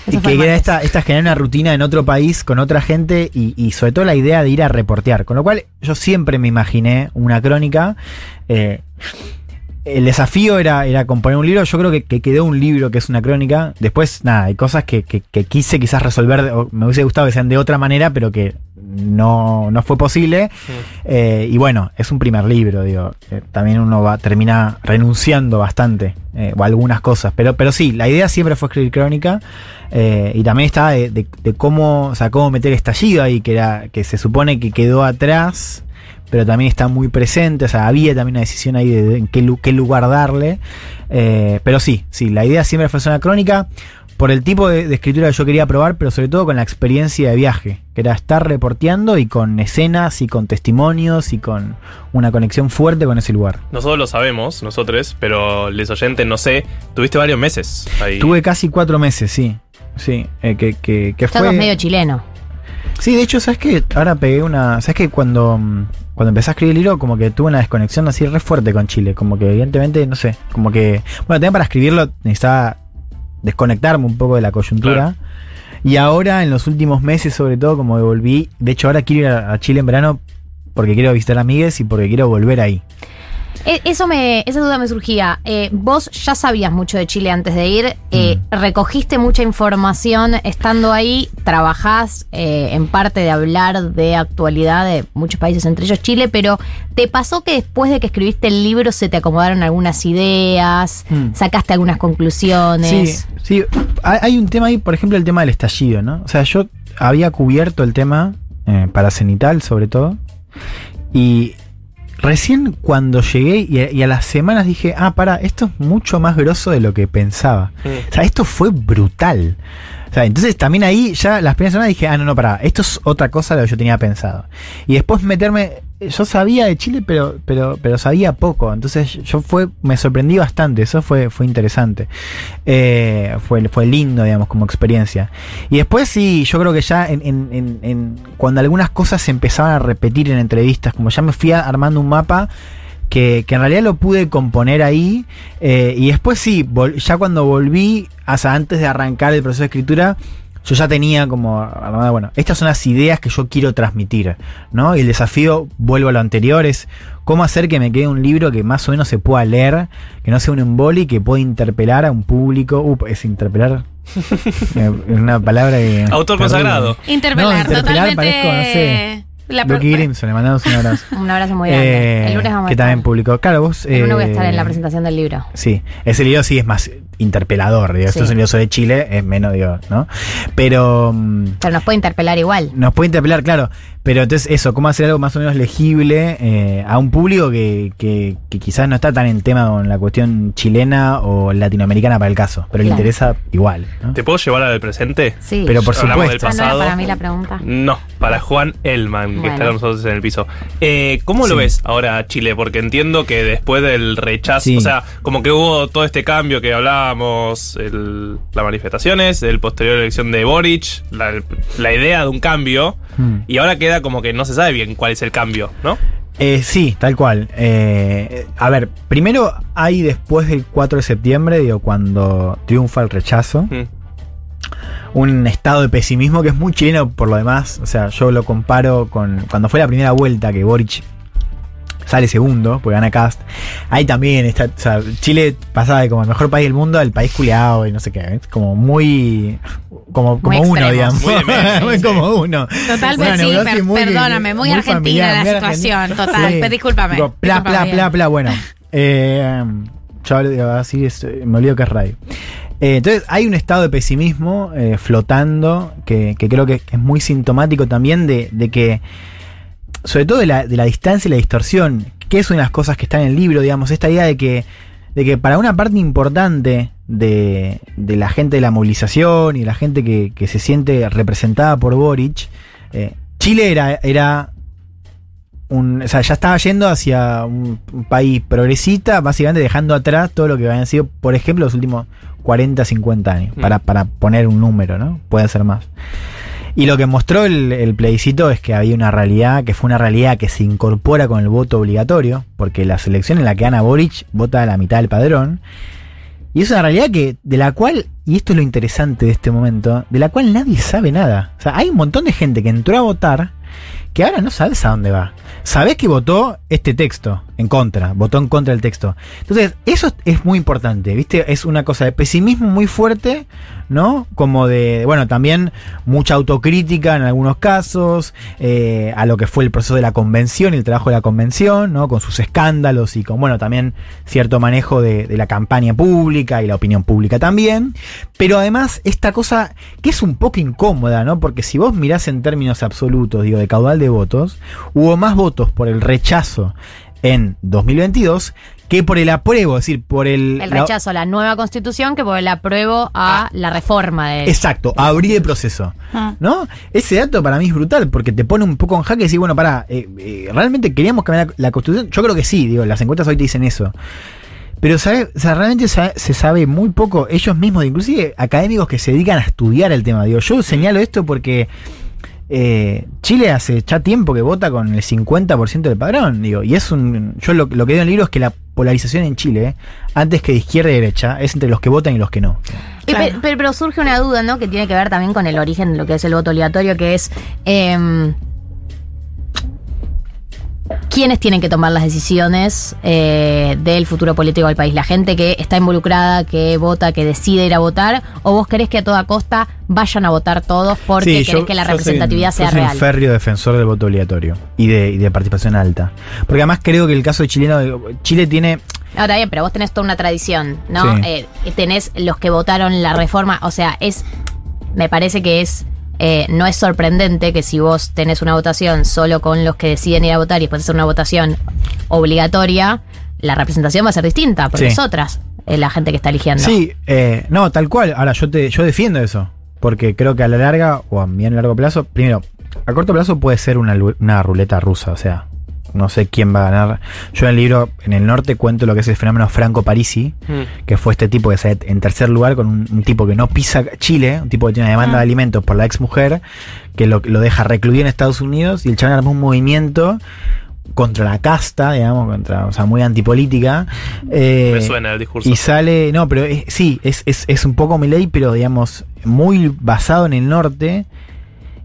Eso y que martes. esta, esta generar una rutina en otro país con otra gente y, y sobre todo la idea de ir a reportear. Con lo cual yo siempre me imaginé una crónica. eh, el desafío era, era componer un libro. Yo creo que, que quedó un libro que es una crónica. Después, nada, hay cosas que, que- que quise quizás resolver. o me hubiese gustado que sean de otra manera, pero que no, no fue posible. Eh, y bueno, es un primer libro, digo. eh, también uno va, termina renunciando bastante, eh, o algunas cosas. Pero, pero sí, la idea siempre fue escribir crónica. eh, y también estaba de, de- de cómo, o sea, cómo meter estallido ahí, que era, que se supone que quedó atrás, pero también está muy presente. O sea, había también una decisión ahí de, de en qué, lu- qué lugar darle. Eh, pero sí, sí, la idea siempre fue hacer una crónica. Por el tipo de, de escritura que yo quería probar, pero sobre todo con la experiencia de viaje, que era estar reporteando y con escenas y con testimonios y con una conexión fuerte con ese lugar. Nosotros lo sabemos, nosotros, pero les oyentes no sé. Tuviste varios meses ahí. Tuve casi cuatro meses, sí. Sí, eh, que, que, que fue. medio chileno. Sí, de hecho, ¿sabes qué? Ahora pegué una. ¿Sabes qué? Cuando, mm, cuando empecé a escribir el libro, como que tuve una desconexión así re fuerte con Chile. Como que, evidentemente, no sé. Como que. Bueno, también para escribirlo necesitaba desconectarme un poco de la coyuntura. Y ahora, en los últimos meses, sobre todo, como volví. De hecho, ahora quiero ir a, a Chile en verano porque quiero visitar amigues y porque quiero volver ahí. E- Eso me, esa duda me surgía. Eh, vos ya sabías mucho de Chile antes de ir, eh, Mm. recogiste mucha información estando ahí, trabajás eh, en parte de hablar de actualidad de muchos países, entre ellos Chile, pero ¿te pasó que después de que escribiste el libro se te acomodaron algunas ideas, Mm. sacaste algunas conclusiones? Sí, sí. Hay, un tema ahí, por ejemplo, el tema del estallido, ¿no? O sea, yo había cubierto el tema para cenital, sobre todo. Y recién cuando llegué y a, y a las semanas dije, ah, para, esto es mucho más grosso de lo que pensaba. O sea, esto fue brutal. O sea, entonces también ahí ya las primeras semanas dije, ah, no, no, pará, esto es otra cosa de lo que yo tenía pensado. Y después meterme, yo sabía de Chile, pero, pero, pero sabía poco. Entonces yo fue, me sorprendí bastante, eso fue, fue interesante. Eh, fue, fue lindo, digamos, como experiencia. Y después sí, yo creo que ya en, en- en- cuando algunas cosas se empezaban a repetir en entrevistas, como ya me fui armando un mapa que, que en realidad lo pude componer ahí. eh, y después sí, ya cuando volví, hasta antes de arrancar el proceso de escritura, yo ya tenía como, bueno, estas son las ideas que yo quiero transmitir, ¿no? Y el desafío, vuelvo a lo anterior, es cómo hacer que me quede un libro que más o menos se pueda leer, que no sea un emboli, que pueda interpelar a un público. Uh, es interpelar. Es una palabra que. Autor consagrado. Interpelar, No, interpelar totalmente. parezco, no sé. La Lucky Grimson, le mandamos un abrazo. Un abrazo muy grande. Eh, el lunes vamos a que estar. también publicó. Claro, vos. El lunes voy a estar en la eh, presentación del libro. Sí, ese libro sí es más interpelador. Digo, Sí. Esto es un libro sobre Chile, es menos, digo, ¿no? Pero. mm, Pero nos puede interpelar igual. Nos puede interpelar, claro. Pero entonces, eso, cómo hacer algo más o menos legible eh, a un público que, que, que quizás no está tan en tema con la cuestión chilena o latinoamericana para el caso, pero le interesa igual. ¿no? ¿Te puedo llevar al presente? Sí. Pero por Hablamos supuesto. del Ah, no era para mí la pregunta. No, para Juan Elman, que está con nosotros en el piso. Eh, ¿Cómo lo Sí. ves ahora Chile? Porque entiendo que después del rechazo, Sí. o sea, como que hubo todo este cambio que hablábamos, el- las manifestaciones, el posterior elección de Boric, la, la idea de un cambio, Hmm. y ahora queda como que no se sabe bien cuál es el cambio, ¿no? Eh, sí, tal cual. Eh, a ver, primero hay después del 4 de septiembre, digo, cuando triunfa el rechazo, Mm. un estado de pesimismo que es muy chileno por lo demás. O sea, yo lo comparo con cuando fue la primera vuelta que Boric sale segundo, porque gana Cast. Ahí también está, o sea, Chile pasaba de como el mejor país del mundo al país culiado y no sé qué. Es como muy. Como, como Muy uno, digamos. Muy sí. como uno. Total, sí, neurosis per- muy- perdóname, muy, argentina familiar, la muy situación, argentina. total. Sí. Pe- Discúlpame. Digo, Pla, pla, pla, pla. Bueno, eh, yo hablo- así es, me olvido que es radio. Eh, entonces hay un estado de pesimismo eh, flotando que, que creo que es muy sintomático también de, de que, sobre todo de la, de la distancia y la distorsión, que es una de las cosas que está en el libro, digamos, esta idea de que, de que para una parte importante de, de la gente de la movilización y de la gente que, que se siente representada por Boric, eh, Chile era, era un, o sea, ya estaba yendo hacia un, un país progresista, básicamente dejando atrás todo lo que habían sido, por ejemplo, los últimos 40, 50 años, Mm. para, para poner un número, ¿no? Puede ser más. Y lo que mostró el, plebiscito es que había una realidad, que fue una realidad que se incorpora con el voto obligatorio, porque la selección en la que gana Boric vota a la mitad del padrón. Y es una realidad que, de la cual, y esto es lo interesante de este momento, de la cual nadie sabe nada. O sea, hay un montón de gente que entró a votar que ahora no sabes a dónde va. Sabes que votó este texto en contra, votó en contra del texto. Entonces, eso es muy importante, ¿viste? Es una cosa de pesimismo muy fuerte, ¿no? Como de, bueno, también mucha autocrítica en algunos casos, eh, a lo que fue el proceso de la convención y el trabajo de la convención, ¿no? Con sus escándalos y con, bueno, también cierto manejo de, la campaña pública y la opinión pública también. Pero además, esta cosa que es un poco incómoda, ¿no? Porque si vos mirás en términos absolutos, digo, caudal de votos, hubo más votos por el rechazo en 2022 que por el apruebo, es decir, por el... El la- rechazo a la nueva constitución que por el apruebo a la reforma de Exacto, abrir el proceso. Ah. ¿No? Ese dato para mí es brutal porque te pone un poco en jaque y decir, bueno, pará, eh, eh, ¿realmente queríamos cambiar la, la constitución? Yo creo que sí, digo, las encuestas hoy te dicen eso. Pero ¿sabe? O sea, realmente se sabe muy poco, ellos mismos, inclusive académicos que se dedican a estudiar el tema. Digo, yo señalo esto porque eh, Chile hace ya tiempo que vota con el 50% del padrón, digo, y es un. Yo lo, lo que digo en el libro es que la polarización en Chile, antes que de izquierda y derecha, es entre los que votan y los que no. Y pe- pero, pero surge una duda, ¿no? Que tiene que ver también con el origen de lo que es el voto obligatorio, que es em, quiénes tienen que tomar las decisiones eh, del futuro político del país. La gente que está involucrada, que vota, que decide ir a votar, o vos querés que a toda costa vayan a votar todos porque Sí, querés yo- que la yo soy representatividad yo sea soy real. un férreo defensor del voto obligatorio y de, y de participación alta. Porque además creo que el caso de chileno, Chile tiene. Ahora bien, pero vos tenés toda una tradición, ¿no? Sí. Eh, tenés los que votaron la reforma, o sea, es, me parece que es, eh, no es sorprendente que si vos tenés una votación solo con los que deciden ir a votar y después hacer una votación obligatoria, la representación va a ser distinta, porque Sí. es otras, eh, la gente que está eligiendo. Sí, eh, no, tal cual. Ahora yo te, yo defiendo eso. porque creo que a la larga, o a bien largo plazo, primero, a corto plazo puede ser una, una ruleta rusa, o sea, no sé quién va a ganar. Yo en el libro, en el norte, cuento lo que es el fenómeno Franco Parisi, Mm. que fue este tipo que sale en tercer lugar con un, un tipo que no pisa Chile, un tipo que tiene una demanda de alimentos por la ex mujer, que lo, lo deja recluido en Estados Unidos, y el chaval armó un movimiento contra la casta, digamos, contra, o sea, muy antipolítica. eh, Me suena el discurso. Y sale, no, pero es- sí, es, es, es un poco mi ley, pero digamos, muy basado en el norte.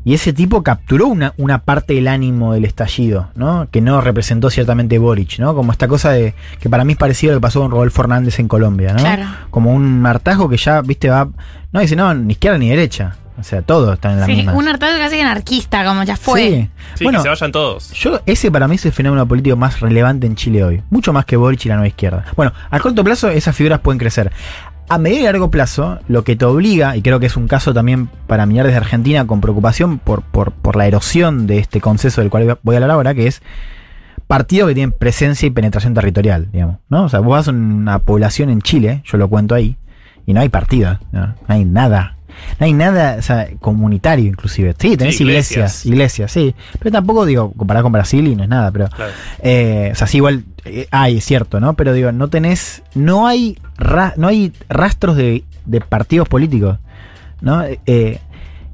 Y ese tipo capturó una, una parte del ánimo del estallido, ¿no? Que no representó ciertamente Boric, ¿no? Como esta cosa de que para mí es parecido a lo que pasó con Rodolfo Hernández en Colombia, ¿no? Claro. Como un martajo que ya, viste, va. No dice, no, ni izquierda ni derecha. O sea, todo está en la Sí, misma. un hartazgo casi anarquista, como ya fue. Sí. Sí, Bueno, que se vayan todos. yo, ese para mí es el fenómeno político más relevante en Chile hoy. Mucho más que Boric y la nueva izquierda. Bueno, a corto plazo esas figuras pueden crecer. A medio y largo plazo, lo que te obliga, y creo que es un caso también para mirar desde Argentina con preocupación por, por, por la erosión de este consenso del cual voy a hablar ahora, que es partidos que tienen presencia y penetración territorial, digamos. ¿no? O sea, vos vas a una población en Chile, yo lo cuento ahí, y no hay partido, no, no hay nada. No hay nada o sea, comunitario, inclusive. Sí, tenés Sí, iglesias, iglesias. sí. Pero tampoco, digo, comparado con Brasil y no es nada, pero. Claro. Eh, o sea, sí, igual eh, hay, es cierto, ¿no? Pero digo, no tenés. No hay, ra- no hay rastros de, de partidos políticos, ¿no? Eh,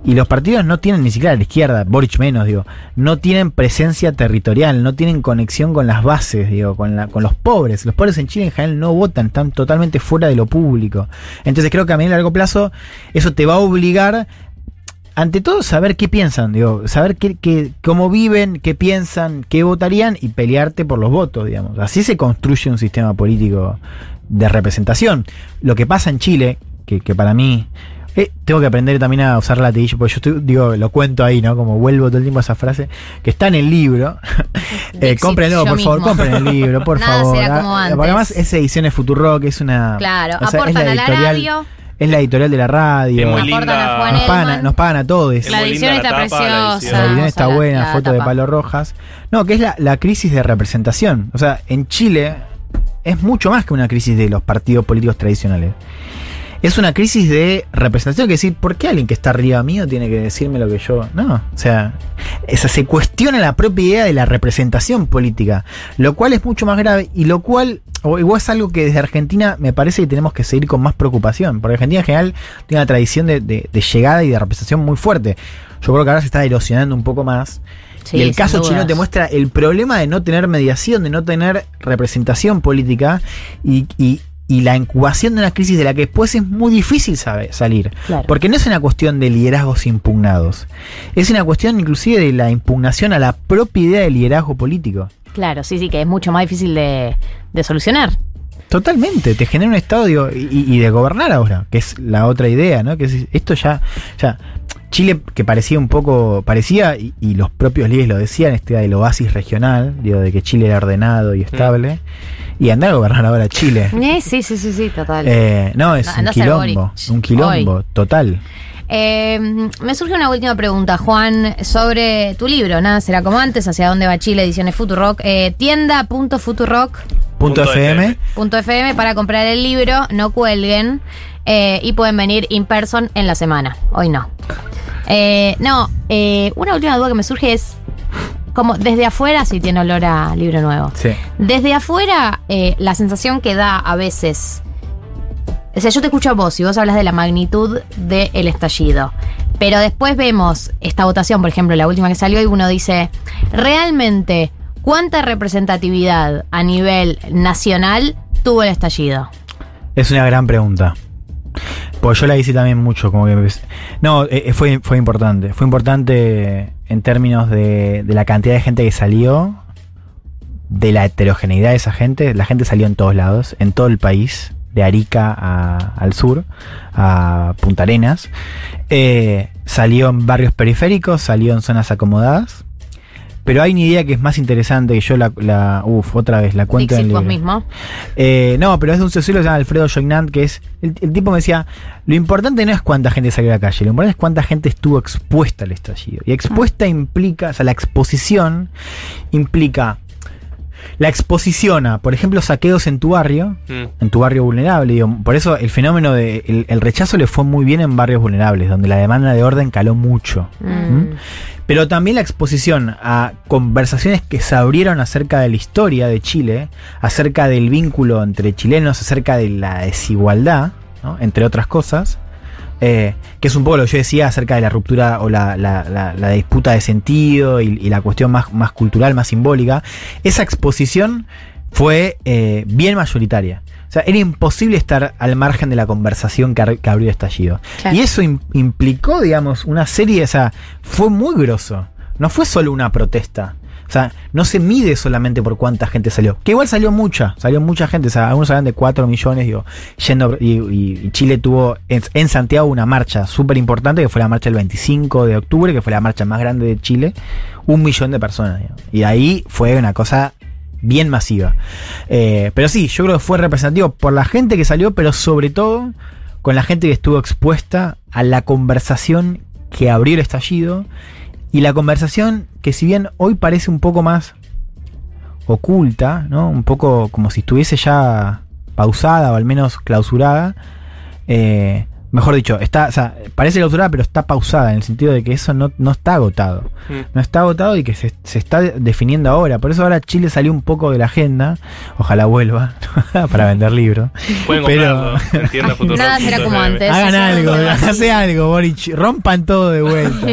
y los partidos no tienen ni siquiera la izquierda, Boric menos, digo, no tienen presencia territorial, no tienen conexión con las bases, digo, con, la, con los pobres. Los pobres en Chile en general no votan, están totalmente fuera de lo público. Entonces creo que a medio y largo plazo eso te va a obligar ante todo saber qué piensan, digo, saber qué, cómo viven, qué piensan, qué votarían y pelearte por los votos, digamos. Así se construye un sistema político de representación. Lo que pasa en Chile, que para mí eh, tengo que aprender también a usar latillo, porque yo estoy, digo, lo cuento ahí, ¿no? Como vuelvo todo el tiempo a esa frase, que está en el libro. eh, cómprenlo, por favor, mismo. compren el libro, por Nada favor. será como Ah, antes. porque además es ediciones Futuro que es una. Claro, o sea, es aportan a la editorial- radio. Es la editorial de la radio. Es muy a linda. Nos, pagan nos pagan a todos. La edición está la tapa, la preciosa. edición. La edición está buena, la foto de. Palo Rojas. No, que es la, la crisis de representación. O sea, en Chile es mucho más que una crisis de los partidos políticos tradicionales. Es una crisis de representación, que decir, ¿por qué alguien que está arriba mío tiene que decirme lo que yo? No, o sea, esa, se cuestiona la propia idea de la representación política, lo cual es mucho más grave y lo cual, o igual es algo que desde Argentina me parece que tenemos que seguir con más preocupación, porque Argentina en general tiene una tradición de, de- de llegada y de representación muy fuerte. Yo creo que ahora se está erosionando un poco más. Sí, y el caso chino te muestra el problema de no tener mediación, de no tener representación política y, y- y la incubación de una crisis de la que después es muy difícil sabe- salir. Claro. Porque no es una cuestión de liderazgos impugnados, es una cuestión inclusive de la impugnación a la propia idea del liderazgo político. Claro, sí, sí, que es mucho más difícil de, de solucionar. Totalmente, te genera un estado digo, y, y de gobernar ahora, que es la otra idea, ¿no? Que es- esto ya, ya, Chile que parecía un poco, parecía, y, y los propios líderes lo decían, este del oasis regional, digo, de que Chile era ordenado y estable, y andar a gobernar ahora Chile. Eh, sí, sí, sí, sí, total. Eh, no, es un ser quilombo, un quilombo, total. Eh, me surge una última pregunta, Juan, sobre tu libro, Nada será como antes, hacia dónde va Chile, ediciones Futurock. Eh, tienda.futurock.fm FM. FM. para comprar el libro, no cuelguen eh, y pueden venir in person en la semana. Hoy no. Eh, no, eh, una última duda que me surge es, como desde afuera, si tiene olor a libro nuevo. Sí. Desde afuera, eh, la sensación que da a veces. O sea, yo te escucho a vos y vos hablas de la magnitud del estallido. Pero después vemos esta votación, por ejemplo, la última que salió, y uno dice: ¿realmente cuánta representatividad a nivel nacional tuvo el estallido? Es una gran pregunta. Pues yo la hice también mucho, como que... No, eh, fue, fue importante. Fue importante en términos de, de la cantidad de gente que salió, de la heterogeneidad de esa gente. La gente salió en todos lados, en todo el país, de Arica a- al sur, a Punta Arenas. Eh, salió en barrios periféricos, salió en zonas acomodadas. Pero hay una idea que es más interesante que yo la... la uf, otra vez, la cuento en el libro. mismo. Eh, no, pero es de un sociólogo que se llama Alfredo Joinant, que es. El, el tipo me decía: Lo importante no es cuánta gente salió a la calle, lo importante es cuánta gente estuvo expuesta al estallido. Y expuesta implica, o sea, la exposición implica la exposición a, por ejemplo, saqueos en tu barrio, Mm. en tu barrio vulnerable. digo, por eso el fenómeno de el, el rechazo le fue muy bien en barrios vulnerables, donde la demanda de orden caló mucho. ¿Mm? Pero también la exposición a conversaciones que se abrieron acerca de la historia de Chile, acerca del vínculo entre chilenos, acerca de la desigualdad, ¿no? entre otras cosas, eh, que es un poco lo que yo decía acerca de la ruptura o la, la- la- la disputa de sentido y, y la cuestión más, más cultural, más simbólica, esa exposición fue eh, bien mayoritaria. O sea, era imposible estar al margen de la conversación que, que abrió el estallido. Claro. Y eso im- implicó, digamos, una serie, o sea, fue muy grosso. No fue solo una protesta. O sea, no se mide solamente por cuánta gente salió. Que igual salió mucha, salió mucha gente. O sea, algunos hablan de 4 millones, digo. Y, Chile tuvo en, Santiago una marcha súper importante, que fue la marcha el 25 de octubre, que fue la marcha más grande de Chile. Un millón de personas. Y ahí fue una cosa bien masiva. Eh, pero sí, yo creo que fue representativo por la gente que salió, pero sobre todo con la gente que estuvo expuesta a la conversación que abrió el estallido y la conversación que si bien hoy parece un poco más oculta, ¿no? Un poco como si estuviese ya pausada o al menos clausurada, eh, mejor dicho, está, o sea, parece clausurada pero está pausada en el sentido de que eso no, no está agotado. Mm. No está agotado y que se, se está definiendo ahora. Por eso ahora Chile salió un poco de la agenda. Ojalá vuelva para vender libros. Pueden comprarlo Futurock Nada será como antes. Hagan algo, hace algo, Boric. Rompan todo de vuelta.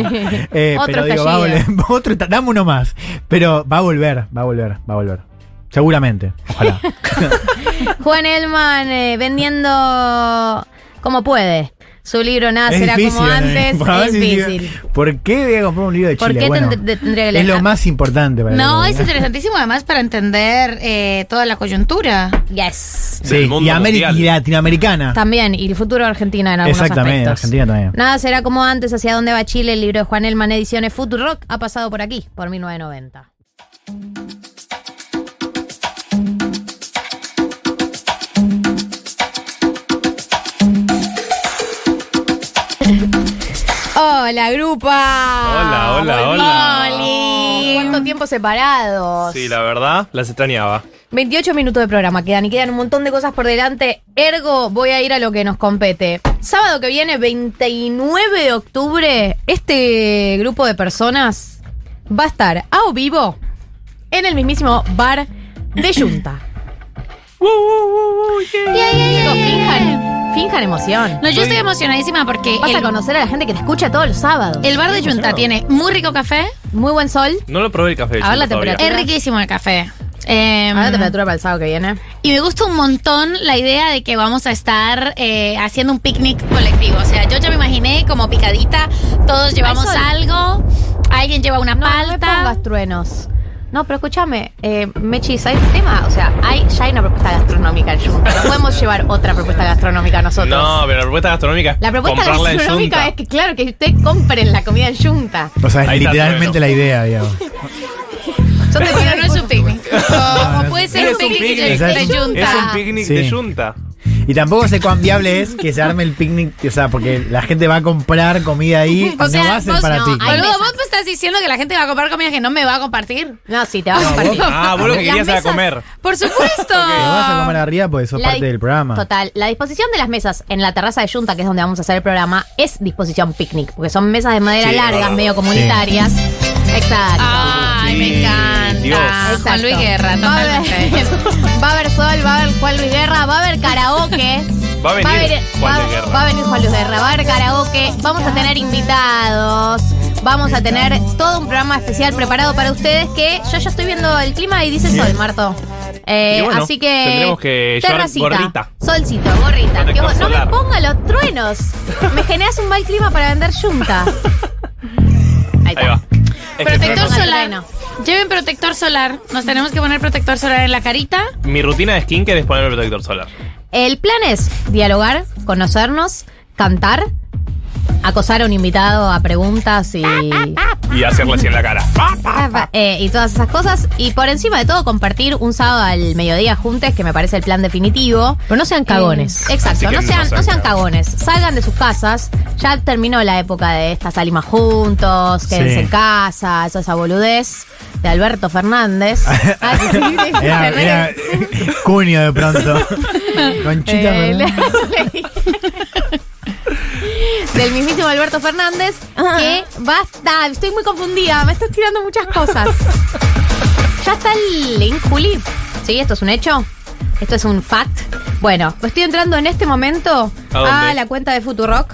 Eh, Otro pero digo, va a volver. Otro, dame uno más. Pero va a volver, va a volver, va a volver. Seguramente, ojalá. Juan Elman eh, vendiendo como puede. Su libro Nada Es será difícil, como antes. Es difícil. ¿Por qué voy a comprar un libro de ¿Por Chile? qué Bueno, tend- de- tendría que es lo más importante para No, es interesantísimo además para entender eh, toda la coyuntura. Yes. Sí, y, Ameri- y latinoamericana. También, y el futuro de Argentina en algunos Exactamente, aspectos. Argentina también. Nada será como antes, hacia dónde va Chile, el libro de Juan Elman, ediciones Futurock, ha pasado por aquí, por 1990. Hola, grupa. Hola, hola, hola. Oli. ¿Cuánto tiempo separados? Sí, la verdad, las extrañaba. 28 minutos de programa quedan y quedan un montón de cosas por delante. Ergo, voy a ir a lo que nos compete. Sábado que viene, 29 de octubre, este grupo de personas va a estar a o vivo en el mismísimo bar de Junta. Chicos, finjan, finjan emoción. No, yo estoy emocionadísima porque Vas a el, conocer a la gente que te escucha todos los sábados. el bar de Junta tiene muy rico café. Muy buen sol. No lo probé el café. A ver la todavía. temperatura. Es riquísimo el café. Eh, A ver la temperatura para el sábado que viene. Y me gusta un montón la idea de que vamos a estar eh, haciendo un picnic colectivo. O sea, yo ya me imaginé como picadita, todos llevamos sol. algo, alguien lleva una No, no me palta. pongas truenos. No, pero escúchame, eh, Mechi, ¿sabes el tema? O sea, hay, ya hay una propuesta gastronómica en Junta. No podemos llevar otra propuesta gastronómica nosotros. No, pero la propuesta gastronómica es La propuesta comprarla en gastronómica Junta. es que, claro, que ustedes compren la comida en Junta. O sea, es Ahí está literalmente la idea, digamos. Yo te Pero no es un picnic. O, o puede ser un picnic, de, de Junta. Es un picnic de Junta. Y tampoco sé cuán viable es que se arme el picnic, o sea, porque la gente va a comprar comida ahí, O sea, no va a ser vos, para no, ti. boludo, vos me estás diciendo que la gente va a comprar comida que no me va a compartir. No, sí, te vas a No, compartir. vos- Ah, vos lo que querías era comer. Por supuesto. Te vas a comer arriba porque sos La parte del programa. Total, la disposición de las mesas en la terraza de Junta, que es donde vamos a hacer el programa, es disposición picnic, porque son mesas de madera Sí, largas, medio comunitarias. Exacto. Ay, Sí, me encanta. Dios. Juan Luis Guerra, va a, haber, totalmente. va a haber sol, va a haber Juan Luis Guerra, va a haber karaoke. Va a venir Juan Luis Guerra. va a venir Juan Luis Guerra, va a haber karaoke, vamos a tener invitados, vamos a tener todo un programa especial preparado para ustedes que yo ya estoy viendo el clima y dice sol, Marto. Eh, Y bueno, así que tendremos que llevar terracita, gorrita. solcito, gorrita. Protector Que vos- no me ponga los truenos. Me generas un mal clima para vender yunta. Ahí va. Protector solar. Lleven protector solar. Nos tenemos que poner protector solar en la carita. Mi rutina de skincare es ponerme protector solar. El plan es dialogar, conocernos, cantar, acosar a un invitado a preguntas y, Y hacerle así en la cara. eh, y todas esas cosas. Y por encima de todo, compartir un sábado al mediodía juntos, que me parece el plan definitivo. Pero no sean cagones. Así exacto, no sean, no sean cagones. Salgan de sus casas. Ya terminó la época de esta salimos juntos, quédense Sí. en casa, eso esa boludez. de Alberto Fernández. Sí, sí, Era, era Cunio de pronto. Conchita. Eh. Del mismísimo Alberto Fernández que basta, estoy muy confundida, me estás tirando muchas cosas. Ya está el link, Juli. ¿Sí? ¿Esto es un hecho? ¿Esto es un fact? Bueno, estoy entrando en este momento ¿A a la cuenta de Futurock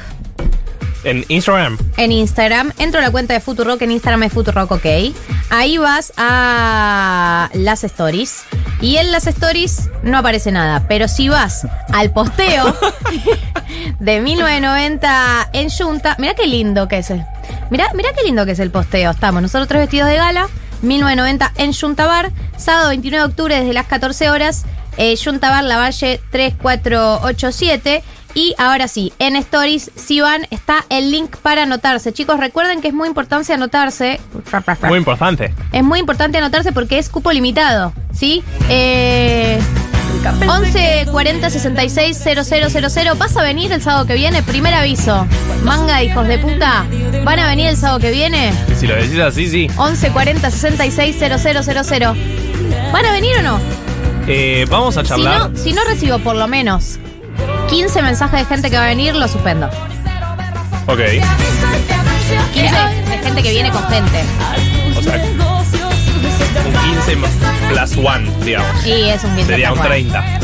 En Instagram. en Instagram. Entro a la cuenta de Futurock en Instagram es Futurock OK. Ahí vas a las stories. Y en las stories no aparece nada. Pero si vas al posteo de 1990 en Junta. Mirá qué lindo que es. el- Mirá, mirá qué lindo que es el posteo. Estamos nosotros tres vestidos de gala. 1990 en Junta Bar. Sábado 29 de octubre desde las 14 horas. Eh, Junta Bar, La Valle 3487. Y ahora sí, en Stories, si van, está el link para anotarse. Chicos, recuerden que es muy importante anotarse. Muy importante. Es muy importante anotarse porque es cupo limitado, ¿sí? Eh, 11 40 66 000. ¿Vas a venir el sábado que viene? Primer aviso. Manga, hijos de puta. ¿Van a venir el sábado que viene? Si lo decís así, sí. 11 40 66 000. ¿Van a venir o no? Eh, vamos a Si charlar. no, si no recibo por lo menos 15 mensajes de gente que va a venir, lo suspendo. Ok. 15 de gente que viene con gente. O sea, un 15 más plus one, digamos. Y es un 15 Sería un plus one. 30.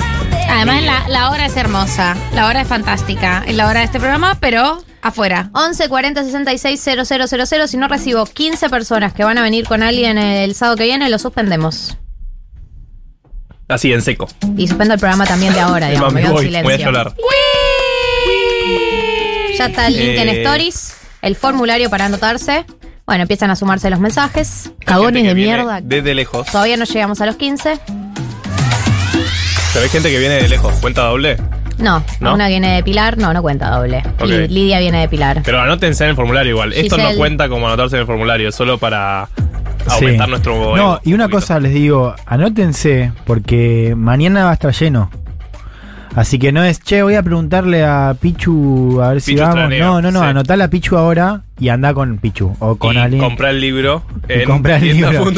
Además, la, la hora es hermosa. La hora es fantástica. Es la hora de este programa, pero afuera. 11 40 66 000. Si no recibo 15 personas que van a venir con alguien el sábado que viene, lo suspendemos. Así, en seco. Y suspendo el programa también de ahora, digamos. Me voy, voy a llorar. Ya está el link en Eh. Stories, el formulario para anotarse. Bueno, empiezan a sumarse los mensajes. Cagones Gente de que viene mierda. Desde lejos. Todavía no llegamos a los 15. ¿Sabés gente que viene de lejos? ¿Cuenta doble? No, ¿No? una viene de Pilar, no, no cuenta doble. Ok. Li- Lidia viene de Pilar. Pero anótense en el formulario igual. Esto no Giselle. cuenta como anotarse en el formulario, es solo para aumentar Sí. nuestro. No, y una cosa les digo, anótense, porque mañana va a estar lleno. Así que no es, che, voy a preguntarle a Pichu a ver si vamos. No, no, no, sí. anotala a Pichu ahora y anda con Pichu o con y alguien. comprar el libro y en comprar el libro.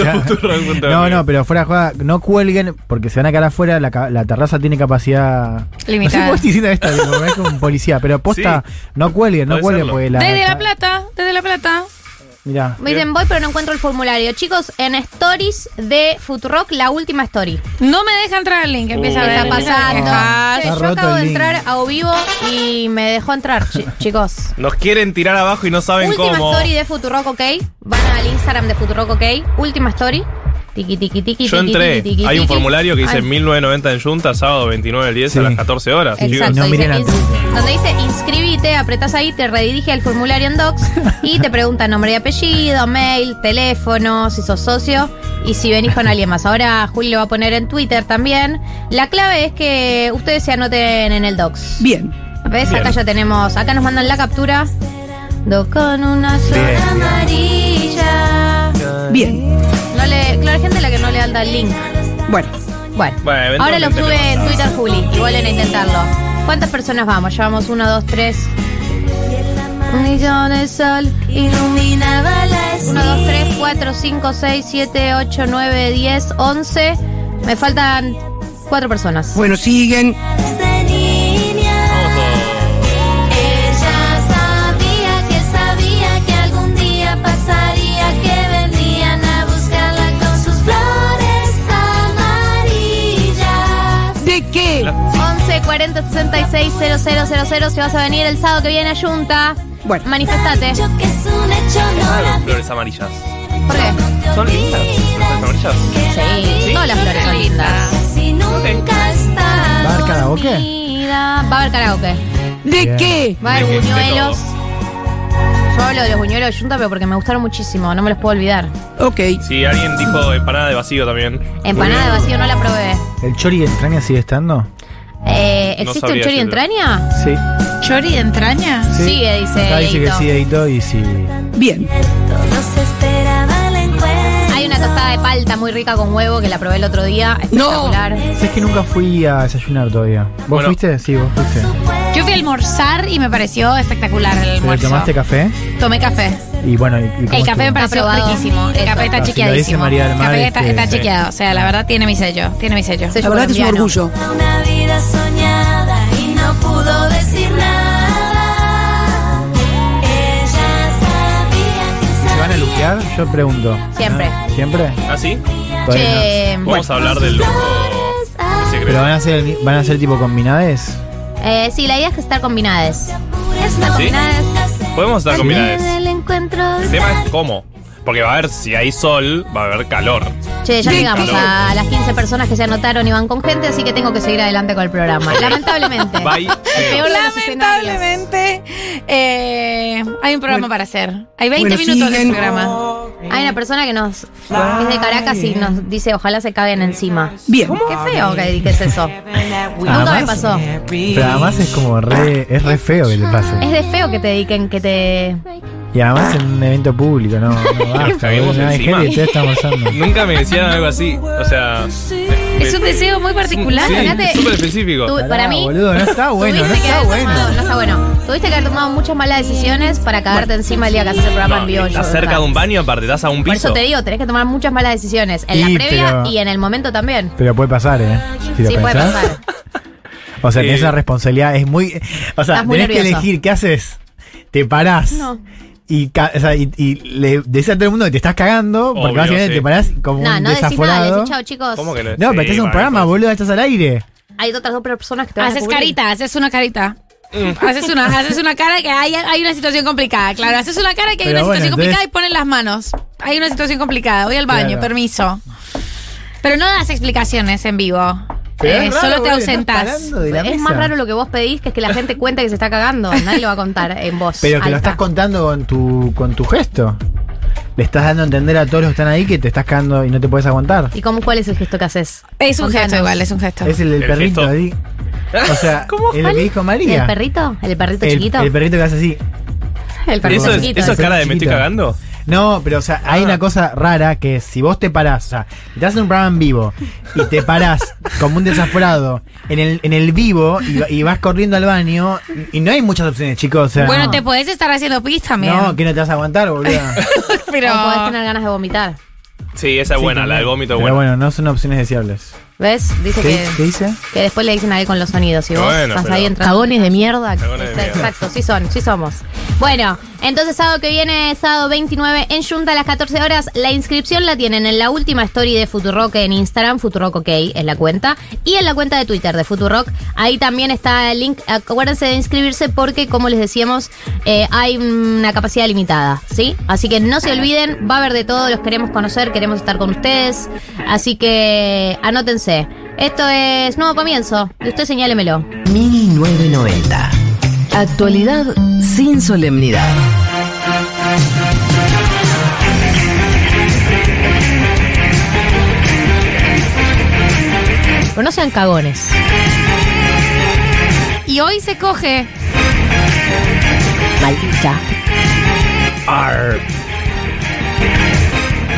No, no, pero fuera de no cuelguen, porque se van a quedar afuera, la, la terraza tiene capacidad. Limitada. No sé diciendo esto, digo, es como un policía, pero posta, no cuelguen, no Puede cuelguen, porque la. Desde La Plata, desde La Plata. Mirá. Me dicen voy, pero no encuentro el formulario. Chicos, en Stories de Futurock, la última story. No me deja entrar al link. Empieza a ¿Qué ver. está pasando? Está yo roto acabo de el link. entrar a O vivo y me dejó entrar, chi- chicos. Nos quieren tirar abajo y no saben Última cómo. story de Futurock OK. Van al Instagram de Futurock OK. Última story. Tiki, tiki, tiki, Yo entré. tiki, tiki, Hay un tiki. formulario que dice Ay, 1990 en Junta, sábado 29 del 10 a las 14 horas. Exacto, No dice donde dice inscribite, apretás ahí, te redirige al formulario en Docs y te pregunta nombre y apellido, mail, teléfono, si sos socio y si venís con alguien más. Ahora Juli lo va a poner en Twitter también. La clave es que ustedes se anoten en el Docs. Bien. ¿Ves? Bien. Acá ya tenemos, acá nos mandan la captura. Do con una sola amarilla. Bien. Claro, hay gente a la que no le da el link. Bueno. Bueno, Bueno, ahora lo sube en. Twitter Juli y vuelven a intentarlo. ¿Cuántas personas vamos? Llevamos uno, dos, tres. Un millón de sol iluminaba la 1, 2, 3, 4, 5, 6, 7, 8, 9, 10, 11. Me faltan cuatro personas. Bueno, siguen. 40 66 000 si vas a venir el sábado que viene a Junta. Bueno. Manifestate. Flores amarillas. ¿Por qué? ¿Son lindas? ¿Las flores amarillas? Sí, todas las flores son lindas. ¿Va a haber karaoke? Va a haber karaoke. ¿De Bien. qué? Va a haber buñuelos. Yo hablo de los buñuelos de Junta, pero porque me gustaron muchísimo, no me los puedo olvidar. Ok. Sí, alguien dijo empanada de vacío también. Empanada de vacío no la probé. ¿El chori de entraña sigue estando? Eh, No ¿Existe un chori de entraña? Sí. ¿Chori de entraña? sí. Sigue, dice Acá dice que sí, editó y sí. Bien. Hay una tostada de palta muy rica con huevo que la probé el otro día. Espectacular. Es que nunca fui a desayunar todavía. ¿Vos Bueno. fuiste? Sí, vos fuiste. Yo fui a almorzar y me pareció espectacular el ¿Pero almuerzo. tomaste café? Tomé café. Y bueno, y- y cómo El café me pareció riquísimo. El café está Ah, si lo dice chequeadísimo. María del El café está, este, está sí. chequeado. O sea, la verdad tiene mi sello. Tiene mi sello. La verdad que es un orgullo. Una vida soñada y no pudo decir nada. Ella sabía que ¿Se van a luquear? Yo pregunto. Siempre. ¿Siempre? ¿Ah, sí? Vamos a hablar del secreto. ¿Pero van a ser, el van a ser tipo combinades? eh, sí, la idea es que estar combinadas. Estar ¿Sí? combinadas. Podemos estar combinadas. El encuentro. El tema es cómo. Porque va a haber, si hay sol, va a haber calor. Che, ya Sí, llegamos calor. a las 15 personas que se anotaron y van con gente, así que tengo que seguir adelante con el programa. Lamentablemente. Bye. El peor de los escenarios. Lamentablemente, eh, hay un programa para hacer. Hay 20 Bueno, minutos de siguen. programa. Hay una persona que nos que es de Caracas y nos dice ojalá se caguen encima. Bien. Qué feo que dices eso. Nunca me pasó. Pero además es como re, es re feo que te pase. Es de feo que te dediquen, que te. Y además en un evento público, no, no basta. caguemos Hay encima. gente que ustedes están pasando. Nunca me decían algo así. O sea. Es un deseo muy particular. Sí, Fíjate, súper específico. tú- para mí. boludo, no está bueno, no tuviste que está haber bueno. tomado- no está bueno. Tuviste que haber tomado muchas malas decisiones para cagarte encima el día que haces el programa No, en vivo. estás cerca de un baño, aparte, estás a un Por piso. eso te digo, tenés que tomar muchas malas decisiones. En Sí, la previa pero- y en el momento también. Pero puede pasar, ¿eh? Si lo Sí, puede pensás. pasar. O sea, tenés Eh. esa responsabilidad. Es muy. O sea, Estás muy tenés que nervioso. elegir qué haces. Te parás. No. Y, ca- o sea, y, y le decís a todo el mundo que te estás cagando, porque Obvio, básicamente sí. te parás como No, un no decís nada, desaforado. decís chao chicos. ¿Cómo que no? No, pero Sí, estás en un vale, programa, pues. boludo, estás al aire. Hay otras dos personas que te van a Haces cubrir. carita, haces una carita. Mm. Haces una, haces una cara que hay, hay una situación complicada. Claro, haces una cara que hay Pero una bueno, situación complicada y ponen las manos. Hay una situación complicada. Voy al baño, Claro. permiso. Pero no das explicaciones en vivo. Eh, raro, solo te ausentás. Es mesa. más raro lo que vos pedís, que es que la gente cuente que se está cagando. Nadie lo va a contar en voz. Pero que lo estás contando con tu, con tu gesto. Le estás dando a entender a todos los que están ahí que te estás cagando y no te puedes aguantar. ¿Y cómo, cuál es el gesto que haces? Es un Contanos. gesto igual, es un gesto. Es el del El perrito gesto. ahí. O sea, es lo que dijo María. ¿El perrito? ¿El perrito El- chiquito? El perrito que hace así. El ¿Eso es, chiquito. eso es cara de me estoy cagando? No, pero o sea, hay Ah. una cosa rara que es, si vos te parás, o sea, te haces un programa en vivo y te parás como un desaforado en el, en el vivo y, y vas corriendo al baño y no hay muchas opciones, chicos. O sea, bueno, no, te podés estar haciendo pis también. no, que no te vas a aguantar, boludo. pero. O podés tener ganas de vomitar. Sí, esa es Sí, buena, la del vómito es Pero buena. bueno, no son opciones deseables. ¿Ves? Dice ¿Qué, que, qué dice? que después le dicen a él con los sonidos. Y vos Bueno, estás pero- ahí entrando. Cagones de mierda. Cagones de mierda. Exacto, sí son, sí somos. Bueno, entonces sábado que viene, sábado 29 en Junta a las 14 horas. La inscripción la tienen en la última story de Futurock en Instagram, Futurock OK es la cuenta, y en la cuenta de Twitter de Futurock. Ahí también está el link. Acuérdense de inscribirse porque, como les decíamos, eh, hay una capacidad limitada, ¿sí? Así que no se olviden, va a haber de todo, los queremos conocer, queremos estar con ustedes. Así que anótense. Esto es Nuevo Comienzo, y usted señálemelo. 1990. Actualidad sin solemnidad. Pero no sean cagones. Y hoy se coge. Maldita. Arr.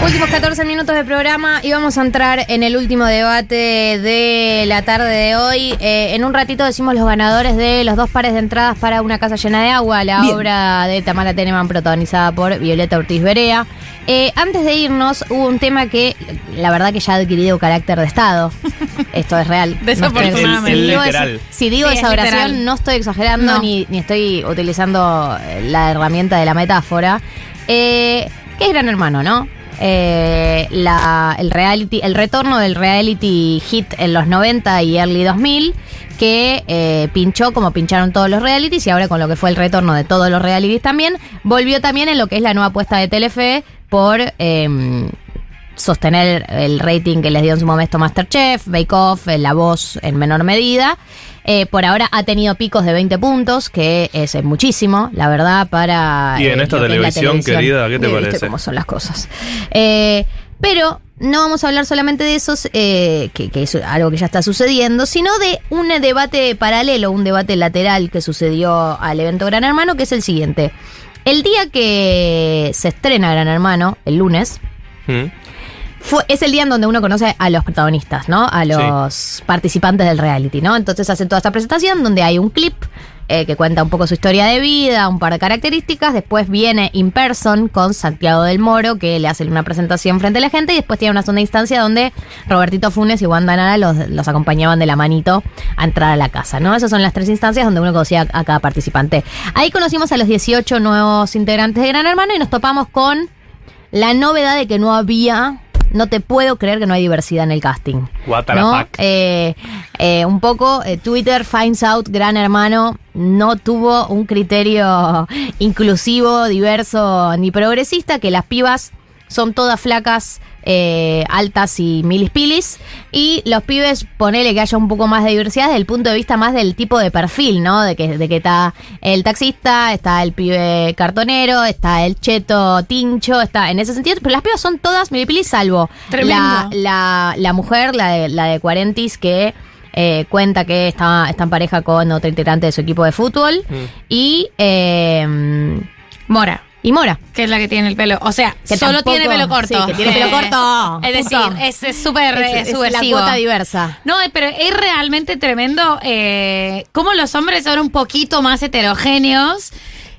Últimos 14 minutos de programa y vamos a entrar en el último debate de la tarde de hoy. Eh, en un ratito decimos los ganadores de los dos pares de entradas para Una casa llena de agua, la Bien. obra de Tamara Teneman protagonizada por Violeta Ortiz Berea. Eh, antes de irnos hubo un tema que la verdad que ya ha adquirido carácter de Estado. Esto es real. Desafortunadamente. Si digo esa- si digo Sí, esa es oración literal. no estoy exagerando No. ni, ni estoy utilizando eh, la herramienta de la metáfora. Eh, que es Gran Hermano, ¿no? Eh, el reality, el retorno del reality hit en los 90 y early 2000 que eh, pinchó como pincharon todos los realities y ahora con lo que fue el retorno de todos los realities también volvió también en lo que es la nueva apuesta de Telefe por eh, sostener el rating que les dio en su momento Masterchef, Bake Off, La Voz en menor medida. Eh, por ahora ha tenido picos de 20 puntos, que es muchísimo, la verdad, para... Y en eh, esta es televisión, querida, ¿qué te viste parece? cómo son las cosas. Eh, pero no vamos a hablar solamente de esos, eh, que, que es algo que ya está sucediendo, sino de un debate paralelo, un debate lateral que sucedió al evento Gran Hermano, que es el siguiente. El día que se estrena Gran Hermano, el lunes, Mm. Fue, es el día en donde uno conoce a los protagonistas, ¿no? A los participantes del reality, ¿no? Entonces hacen toda esta presentación donde hay un clip eh, que cuenta un poco su historia de vida, un par de características. Después viene In Person con Santiago del Moro, que le hace una presentación frente a la gente. Y después tiene una segunda instancia donde Robertito Funes y Wanda Nara los, los acompañaban de la manito a entrar a la casa, ¿no? Esas son las tres instancias donde uno conocía a cada participante. Ahí conocimos a los 18 nuevos integrantes de Gran Hermano y nos topamos con la novedad de que no había. No te puedo creer que no hay diversidad en el casting. What the ¿no? fuck. Eh, eh, un poco eh, Twitter finds out Gran Hermano no tuvo un criterio inclusivo, diverso ni progresista, que las pibas son todas flacas, eh, altas y milispilis. Y los pibes, ponele que haya un poco más de diversidad desde el punto de vista más del tipo de perfil, ¿no? De que, de que está el taxista, está el pibe cartonero, está el cheto tincho, está en ese sentido. Pero las pibas son todas milispilis, salvo la, la, la mujer, la de, la de Cuarentis, que eh, cuenta que está, está en pareja con otro integrante de su equipo de fútbol. Y. eh, Mora. Y Mora. Que es la que tiene el pelo. O sea, Que solo tampoco- tiene pelo corto. sí, que tiene pelo corto. Es decir, es es súper Es- eh, es la cuota diversa. No, eh, pero es realmente tremendo eh, cómo los hombres son un poquito más heterogéneos.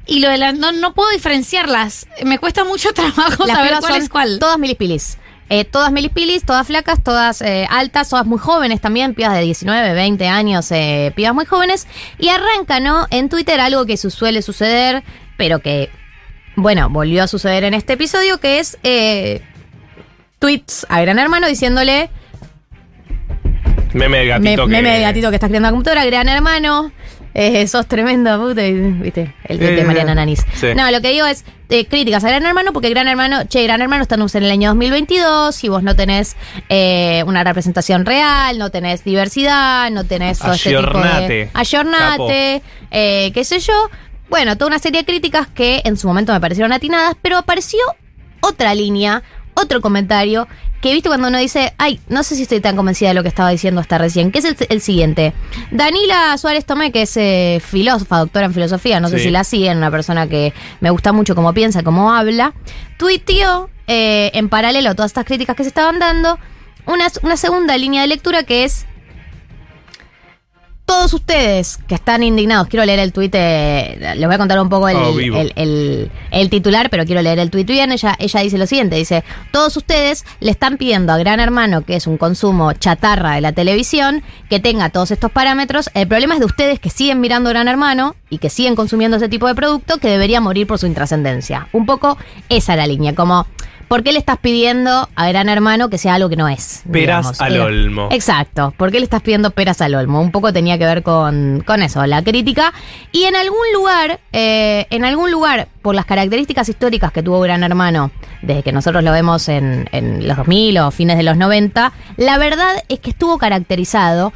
Y lo de las. No, no puedo diferenciarlas. Me cuesta mucho trabajo Las saber cuál son es cuál. Todas milispilis. Eh, todas milispilis, todas flacas, todas eh, altas, todas muy jóvenes también, pibas de 19, 20 años, eh, pibas muy jóvenes. Y arranca, ¿no? En Twitter algo que su- suele suceder, pero que, bueno, volvió a suceder en este episodio, que es eh, tweets a Gran Hermano diciéndole Meme del me- gatito que... meme de gatito que está creando la computadora, gran hermano. eh, sos tremenda puta, viste, el de, de Eh, Mariana Nanis. sí. No, lo que digo es eh, críticas a Gran Hermano, porque Gran Hermano, che, Gran Hermano estamos en el año 2022 y vos no tenés una representación real, no tenés diversidad, no tenés este tipo de... Ayornate, Ayornate, eh, qué sé yo. Bueno, toda una serie de críticas que en su momento me parecieron atinadas, pero apareció otra línea, otro comentario, que viste cuando uno dice, ay, no sé si estoy tan convencida de lo que estaba diciendo hasta recién, que es el, el siguiente. Danila Suárez Tomé, que es eh, filósofa, doctora en filosofía, no sé si la siguen, una persona que me gusta mucho cómo piensa, cómo habla, tuiteó eh, en paralelo a todas estas críticas que se estaban dando, una, una segunda línea de lectura que es todos ustedes que están indignados, quiero leer el tuit, eh, les voy a contar un poco el, Oh, el- el- el titular, pero quiero leer el tuit bien. Ella, ella dice lo siguiente, dice, todos ustedes le están pidiendo a Gran Hermano, que es un consumo chatarra de la televisión, que tenga todos estos parámetros. El problema es de ustedes que siguen mirando Gran Hermano y que siguen consumiendo ese tipo de producto que debería morir por su intrascendencia. Un poco esa la línea, como... ¿Por qué le estás pidiendo a Gran Hermano que sea algo que no es? Peras digamos? al Era- olmo. Exacto. ¿Por qué le estás pidiendo peras al olmo? Un poco tenía que ver con, con eso, la crítica. Y en algún lugar, eh, en algún lugar, por las características históricas que tuvo Gran Hermano, desde que nosotros lo vemos en, en los 2000 o fines de los 90, la verdad es que estuvo caracterizado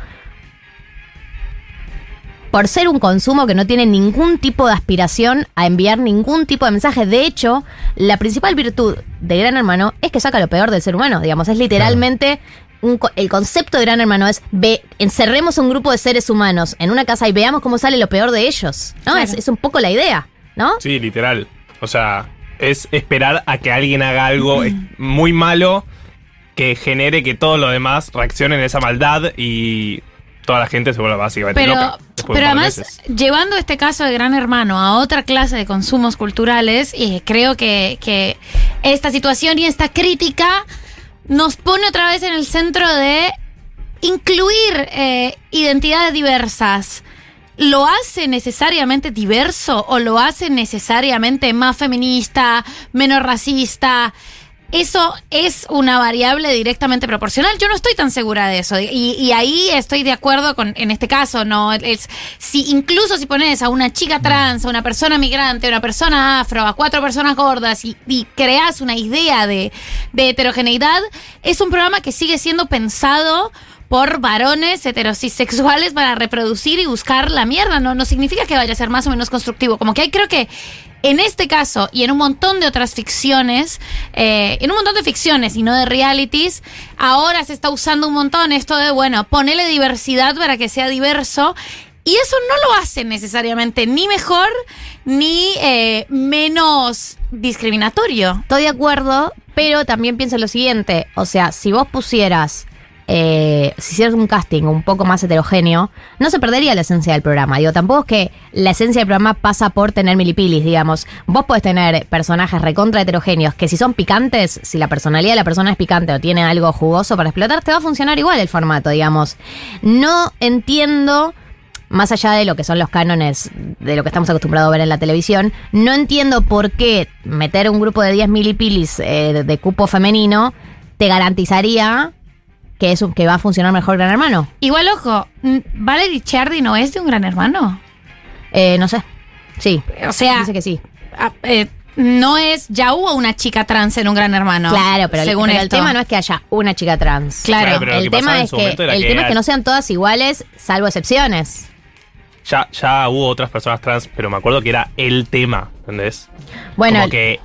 por ser un consumo que no tiene ningún tipo de aspiración a enviar ningún tipo de mensaje. De hecho, la principal virtud de Gran Hermano es que saca lo peor del ser humano. Digamos, es literalmente. un el concepto de Gran Hermano es ve, encerremos un grupo de seres humanos en una casa y veamos cómo sale lo peor de ellos. ¿no? Claro. Es, es un poco la idea, ¿no? Sí, literal. O sea, es esperar a que alguien haga algo muy malo que genere que todos los demás reaccionen a esa maldad y toda la gente se vuelva básicamente Pero, loca. pero además, meses. llevando este caso de Gran Hermano a otra clase de consumos culturales, eh, creo que, que esta situación y esta crítica nos pone otra vez en el centro de incluir eh, identidades diversas. ¿Lo hace necesariamente diverso o lo hace necesariamente más feminista, menos racista? Eso es una variable directamente proporcional. Yo no estoy tan segura de eso. Y, y ahí estoy de acuerdo con, en este caso, ¿no? Es, si incluso si pones a una chica trans, a una persona migrante, a una persona afro, a cuatro personas gordas y, y creas una idea de, de heterogeneidad, es un programa que sigue siendo pensado por varones heterosexuales para reproducir y buscar la mierda. No, no significa que vaya a ser más o menos constructivo. Como que hay, creo que en este caso y en un montón de otras ficciones, eh, en un montón de ficciones y no de realities, ahora se está usando un montón esto de, bueno, ponele diversidad para que sea diverso. Y eso no lo hace necesariamente ni mejor ni eh, menos discriminatorio. Estoy de acuerdo, pero también pienso lo siguiente. O sea, si vos pusieras, eh, si hicieras un casting un poco más heterogéneo, no se perdería la esencia del programa. Digo, tampoco es que la esencia del programa pasa por tener milipilis, digamos. Vos podés tener personajes recontra heterogéneos que si son picantes, si la personalidad de la persona es picante o tiene algo jugoso para explotar, te va a funcionar igual el formato, digamos. No entiendo más allá de lo que son los cánones de lo que estamos acostumbrados a ver en la televisión, no entiendo por qué meter un grupo de 10 milipilis eh, de, de cupo femenino te garantizaría que, es un- que va a funcionar mejor Gran Hermano. Igual, ojo, Valerie Chardy no es de un gran hermano. Eh, no sé. Sí. O sea, Dice que sí. ah, eh, no es. Ya hubo una chica trans en un gran hermano. Claro, pero, el- según pero el, esto. tema no es que haya una chica trans. Claro. Claro, el tema es que, el que tema es que no sean todas iguales, salvo excepciones. Ya, ya hubo otras personas trans, pero me acuerdo que era el tema, ¿entendés? Bueno, Como que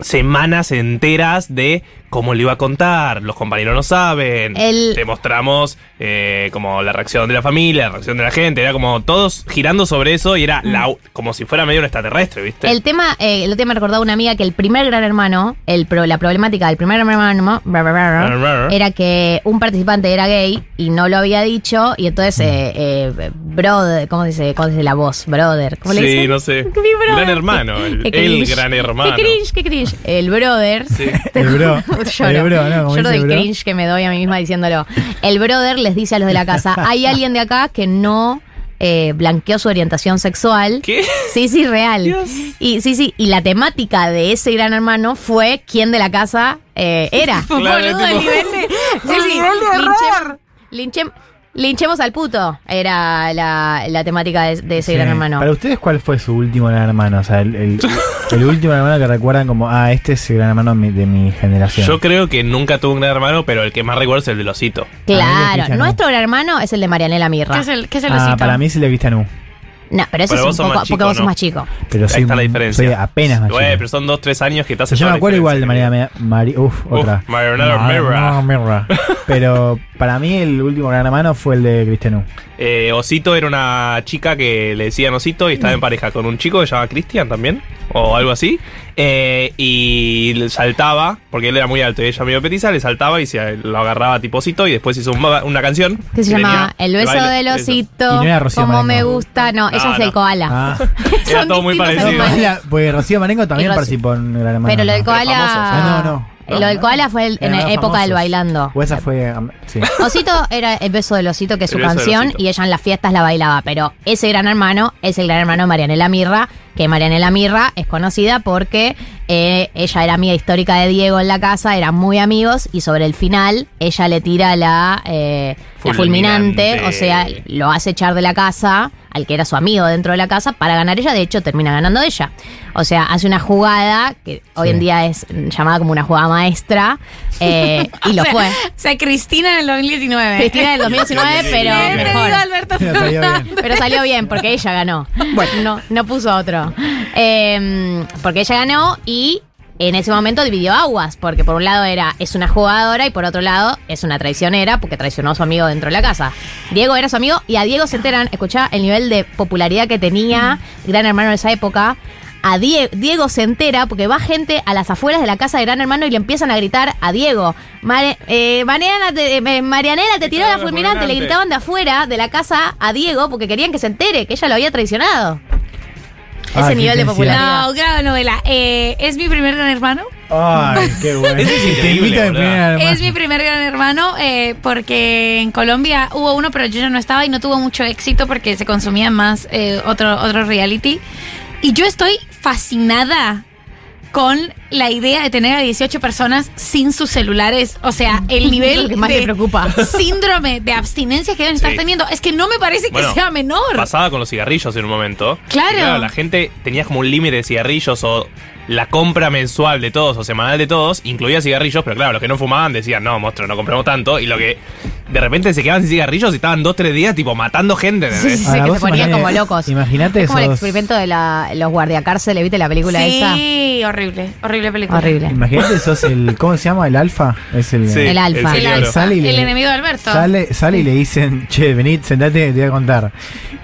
semanas enteras de cómo le iba a contar, los compañeros no saben, El- te mostramos eh, como la reacción de la familia, la reacción de la gente, era como todos girando sobre eso y era la, como si fuera medio un extraterrestre, ¿viste? Mm. El tema, eh, el otro día me recordaba una amiga que el primer gran hermano, el pro- la problemática del primer gran hermano era que un participante era gay y no lo había dicho y entonces, eh, eh, brother, ¿cómo se dice? ¿Cómo se dice la voz? Brother, ¿cómo le sí, dicen? no sé. Mi brother. Gran hermano, el, el gran hermano. Qué cringe, qué cringe. El brother. Sí. El bro. Lloro, El bro, del el bro. cringe que me doy a mí misma diciéndolo. El brother les dice a los de la casa, hay alguien de acá que no eh, blanqueó su orientación sexual. ¿Qué? Sí, sí, real. Y sí, sí, y la temática de ese gran hermano fue quién de la casa eh, era. Claro, Boludo, el tipo- nivel de. Sí, sí, linchem- linchem- linchemos al puto. Era la, la temática de, de ese Sí. gran hermano. Para ustedes, ¿cuál fue su último gran hermano? O sea, el, el- el último gran hermano que recuerdan como, ah, este es el gran hermano de mi, de mi generación. Yo creo que nunca tuve un gran hermano, pero el que más recuerdo es el del osito. Claro, Cristian no. nuestro gran hermano es el de Marianela Mirra. ¿Qué es el, qué es el ah, osito? para mí es el de Cristian U. No, pero eso Pero es un poco, más porque chico, vos sos ¿no? más chico. Pero Ahí está la diferencia. soy apenas más Güey, chico. pero son dos, tres años que te hace Yo me acuerdo igual de. María Mari, Uf, otra. Mar- Mirra. Mirra. Pero para mí el último gran hermano fue el de Cristian U. Eh, Osito era una chica que le decían Osito y estaba en pareja con un chico que se llama Cristian también, o algo así. Eh, y le saltaba, porque él era muy alto y ella medio petiza, le saltaba y se lo agarraba tipo Osito y después hizo un- una canción. Que se que llama tenía El beso baile- del osito. Y no era Rocío como Marengo. me gusta. No, ella No, es no. koala. Ah, Era todo muy parecido. porque Rocío Marengo también Rocío- participó en Gran Hermano. Pero lo del koala. famosos. Ah, no, no. Eh, Lo del koala fue el- en la época del bailando. O esa fue. Sí. Osito era el beso del osito, que es su El canción, y ella en las fiestas la bailaba. Pero ese gran hermano es el gran hermano de Marianela Mirra, que Marianela Mirra es conocida porque eh, ella era amiga histórica de Diego en la casa, eran muy amigos, y sobre el final ella le tira la, eh, la fulminante, o sea, lo hace echar de la casa al que era su amigo dentro de la casa para ganar ella, de hecho termina ganando ella. O sea, hace una jugada que hoy Sí. en día es llamada como una jugada maestra, eh, y lo o sea, fue. O sea, Cristina en el 2019. Cristina del 2019, pero mejor. Alberto Pero salió Fernández. bien. Pero salió bien porque ella ganó. No, no puso otro. Eh, porque ella ganó y en ese momento dividió aguas. Porque por un lado era es una jugadora y por otro lado es una traicionera porque traicionó a su amigo dentro de la casa. Diego era su amigo y a Diego se enteran, escuchá el nivel de popularidad que tenía Gran Hermano en esa época. A Die- Diego se entera porque va gente a las afueras de la casa de Gran Hermano y le empiezan a gritar a Diego. Mare- eh, Mariana te- eh, Marianela te tiró la fulminante. Le gritaban de afuera de la casa a Diego porque querían que se entere que ella lo había traicionado. Ah, Ese nivel de popularidad. No, gran novela. Eh, ¿Es mi primer gran hermano? Ay, qué bueno. Ese es increíble. Es mi primer gran hermano eh, porque en Colombia hubo uno, pero yo ya no estaba y no tuvo mucho éxito porque se consumía más eh, otro, otro reality. Y yo estoy fascinada con la idea de tener a 18 personas sin sus celulares. O sea, el nivel que más de preocupa. síndrome de abstinencia que deben estar Sí. teniendo es que no me parece que Bueno, sea menor. Pasaba con los cigarrillos en un momento. Claro. Y la gente tenía como un límite de cigarrillos o la compra mensual de todos o semanal de todos incluía cigarrillos, pero claro, los que no fumaban decían, no, monstruo, no compremos tanto. Y lo que de repente se quedaban sin cigarrillos y estaban dos, tres días, tipo, matando gente. ¿entendés? Sí, Ahora, que se ponían como locos. Imagínate Es como el experimento de la, los guardiacárceles, ¿viste la película esa? Sí, horrible, horrible película. Horrible. Imagínate, sos el. ¿Cómo se llama? ¿El alfa? Es el. Sí, El alfa. el alfa, Sale y le- el enemigo de Alberto. Sale, sale y le dicen, che, venid, sentate, te voy a contar.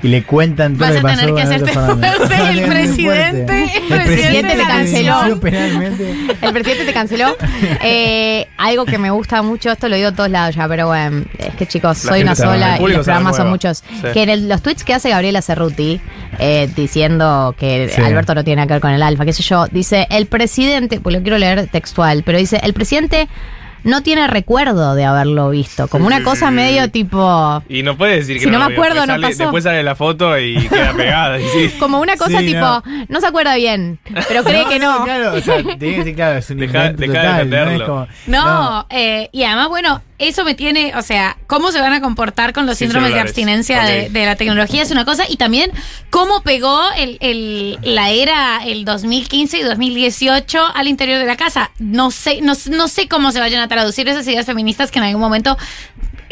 Y le cuentan todo Vas lo que a tener pasó que hacerte fuerte, el presidente, el presidente te canceló. penalmente. El presidente te canceló. Eh, algo que me gusta mucho, esto lo digo a todos lados ya, pero bueno, es que chicos, La soy una sola y los programas son muchos. Sí. Que en el- los tweets que hace Gabriela Cerruti, eh, diciendo que Sí. Alberto no tiene que ver con el alfa, qué sé yo, dice, el presidente, pues lo quiero leer textual, pero dice, el presidente no tiene recuerdo de haberlo visto, como una cosa medio tipo... Y no puede decir que Si no me acuerdo, después no sale- pasó. Después sale la foto y queda pegada. y sí. Como una cosa Sí, tipo, no. no. se acuerda bien, pero cree que no. Claro, o sea, tiene que decir, claro, es un Deja- invento deja de total, ¿no? Es defenderlo. como- No, eh, y además, bueno, eso me tiene, o sea, cómo se van a comportar con los Sin síndromes de abstinencia de, de la tecnología es una cosa, y también cómo pegó el, el- la era el 2015 y 2018 al interior de la casa. No sé, no, no sé cómo se vayan a traducir esas ideas feministas que en algún momento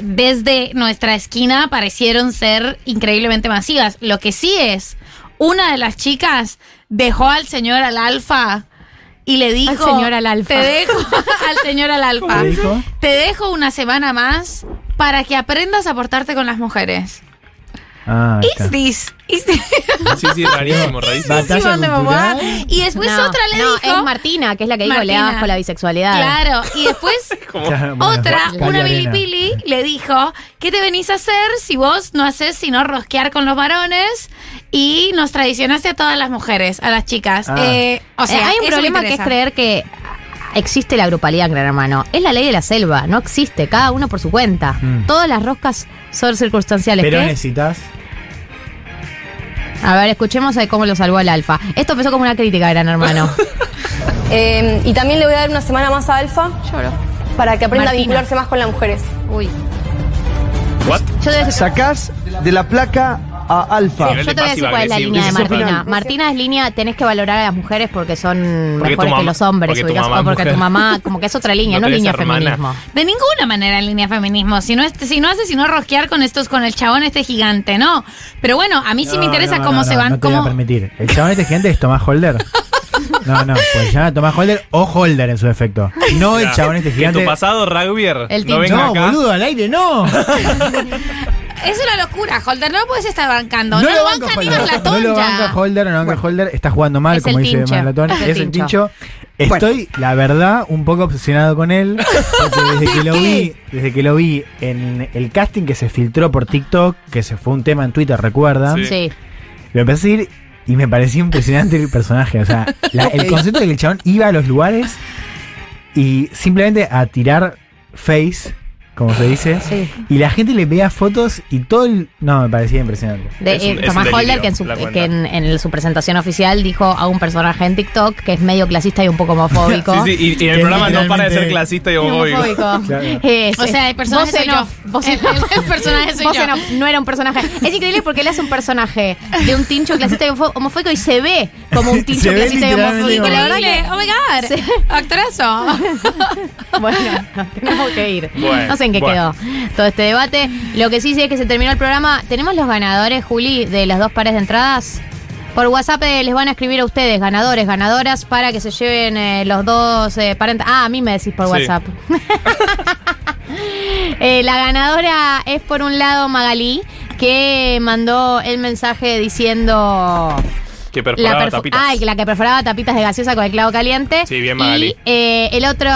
desde nuestra esquina parecieron ser increíblemente masivas. Lo que sí es, una de las chicas dejó al señor al alfa y le dijo... Al señor al alfa. Te dejo al señor al alfa. Te dejo una semana más para que aprendas a portarte con las mujeres. Ah. Is this? Is this? Sí, sí, rarísimo, rarísimo. Batalla de mamá. Y después No, otra le no, dijo... es Martina, que es la que dijo, le Martina. das con la bisexualidad. Claro, y después Claro, bueno, otra, una Arena. Billy le dijo, ¿qué te venís a hacer si vos no haces sino rosquear con los varones y nos traicionaste a todas las mujeres, a las chicas? Ah. Eh, o sea, Eh, hay un eso me problema que es interesa. creer que existe la grupalidad, gran hermano. Es la ley de la selva, no existe, cada uno por su cuenta. Mm. Todas las roscas son circunstanciales. Pero ¿Qué? necesitas. A ver, escuchemos cómo lo salvó el alfa. Esto empezó como una crítica, gran hermano. Eh, y también le voy a dar una semana más a Alfa Lloro. para que aprenda Martina. a vincularse más con las mujeres. Uy. What? Yo decir, Sacás de la placa a Alfa. Yo te voy a decir cuál es la línea de. Martina. Martina es línea, tenés que valorar a las mujeres porque son Porque mejores que los hombres. porque tu mamá o porque tu mamá, como que es otra línea, No línea hermana. feminismo. De ninguna manera en línea feminismo. Si no, es- si no hace sino rosquear con estos, con el chabón este gigante, ¿no? Pero bueno, a mí sí me interesa no, cómo no, se van, No te voy a cómo. permitir. El chabón este gigante es Tomás Holder. No, no, pues se llama Tomás Holder o Holder en su efecto. No el Ya. chabón este gigante. tu pasado rugbyer. El no tincho. venga No, acá. boludo, al aire, no. Es una locura, Holder. No lo puedes estar bancando. No, No lo banca ni Holder. Marlatón No lo banca Holder, no lo banca Holder. Está jugando mal, Es como el dice. Marlatón. Es el Es el tincho. tincho. Estoy, la verdad, un poco obsesionado con él. Porque desde que lo vi, desde que lo vi en el casting que se filtró por TikTok, que se fue un tema en Twitter, ¿recuerdan? Sí. Sí. Lo empecé a seguir y me pareció impresionante el personaje. O sea, la- el concepto de que el chabón iba a los lugares y simplemente a tirar face, como se dice, Sí. y la gente le veía fotos y todo el. No, me parecía impresionante. De, un- eh, Tomás Holder, que, en su, la cuenta. que en, en su presentación oficial dijo a un personaje en TikTok que es medio clasista y un poco homofóbico. Sí, sí, y, y en el Que programa no para de ser clasista y Y homofóbico. homofóbico. Claro. Eh, O sea, el personaje soy yo. en El- off. el personaje soy Voz yo. en off, No era un personaje. Es increíble porque él hace un personaje de un tincho clasista y homofóbico y se ve como un tincho clasista y homofóbico. La verdad Increíble. que Oh my god. Sí. Actorazo. Bueno, tenemos que ir. Bueno, no sé en qué bueno. quedó todo este debate. Lo que sí sé es que se terminó el programa. ¿Tenemos los ganadores, Juli, de las dos pares de entradas? Por WhatsApp eh, les van a escribir a ustedes, ganadores, ganadoras, para que se lleven eh, los dos eh, pares de- Ah, a mí me decís por Sí. WhatsApp. Eh, la ganadora es por un lado Magalí, que mandó el mensaje diciendo... Que perforaba perfu- tapitas. Ah, la que perforaba tapitas de gaseosa con el clavo caliente. Sí, bien, Magali. Y eh, el otro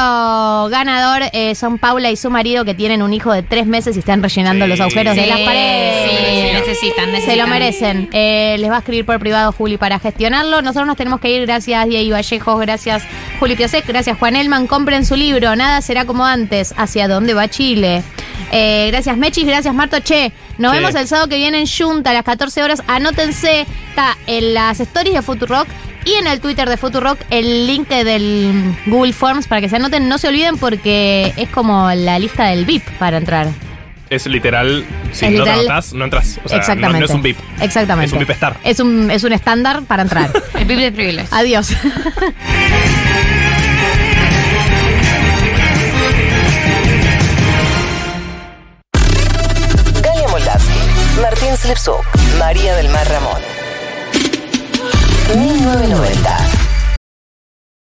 ganador eh, son Paula y su marido que tienen un hijo de tres meses y están rellenando Sí. los agujeros de las paredes. sí, necesitan, necesitan. Se lo merecen. Eh, les va a escribir por privado Juli para gestionarlo. Nosotros nos tenemos que ir. Gracias Diego Vallejos, gracias Juli Piasek, gracias Juan Elman. Compren su libro, Nada será como antes. ¿Hacia dónde va Chile? Eh, gracias Mechis, gracias Marto Che. Nos Sí. vemos el sábado que viene en Junta a las 14 horas. Anótense, está en las stories de Futurock y en el Twitter de Futurock el link del Google Forms para que se anoten. No se olviden porque es como la lista del VIP para entrar. Es literal, si Es no literal- te anotás, no entras. O sea, no- Exactamente. No, es un VIP. Exactamente. Es un VIP star. Es un, es un estándar para entrar. El pibe de privilegio. Adiós. Slipsuk, María del Mar Ramón. 1990.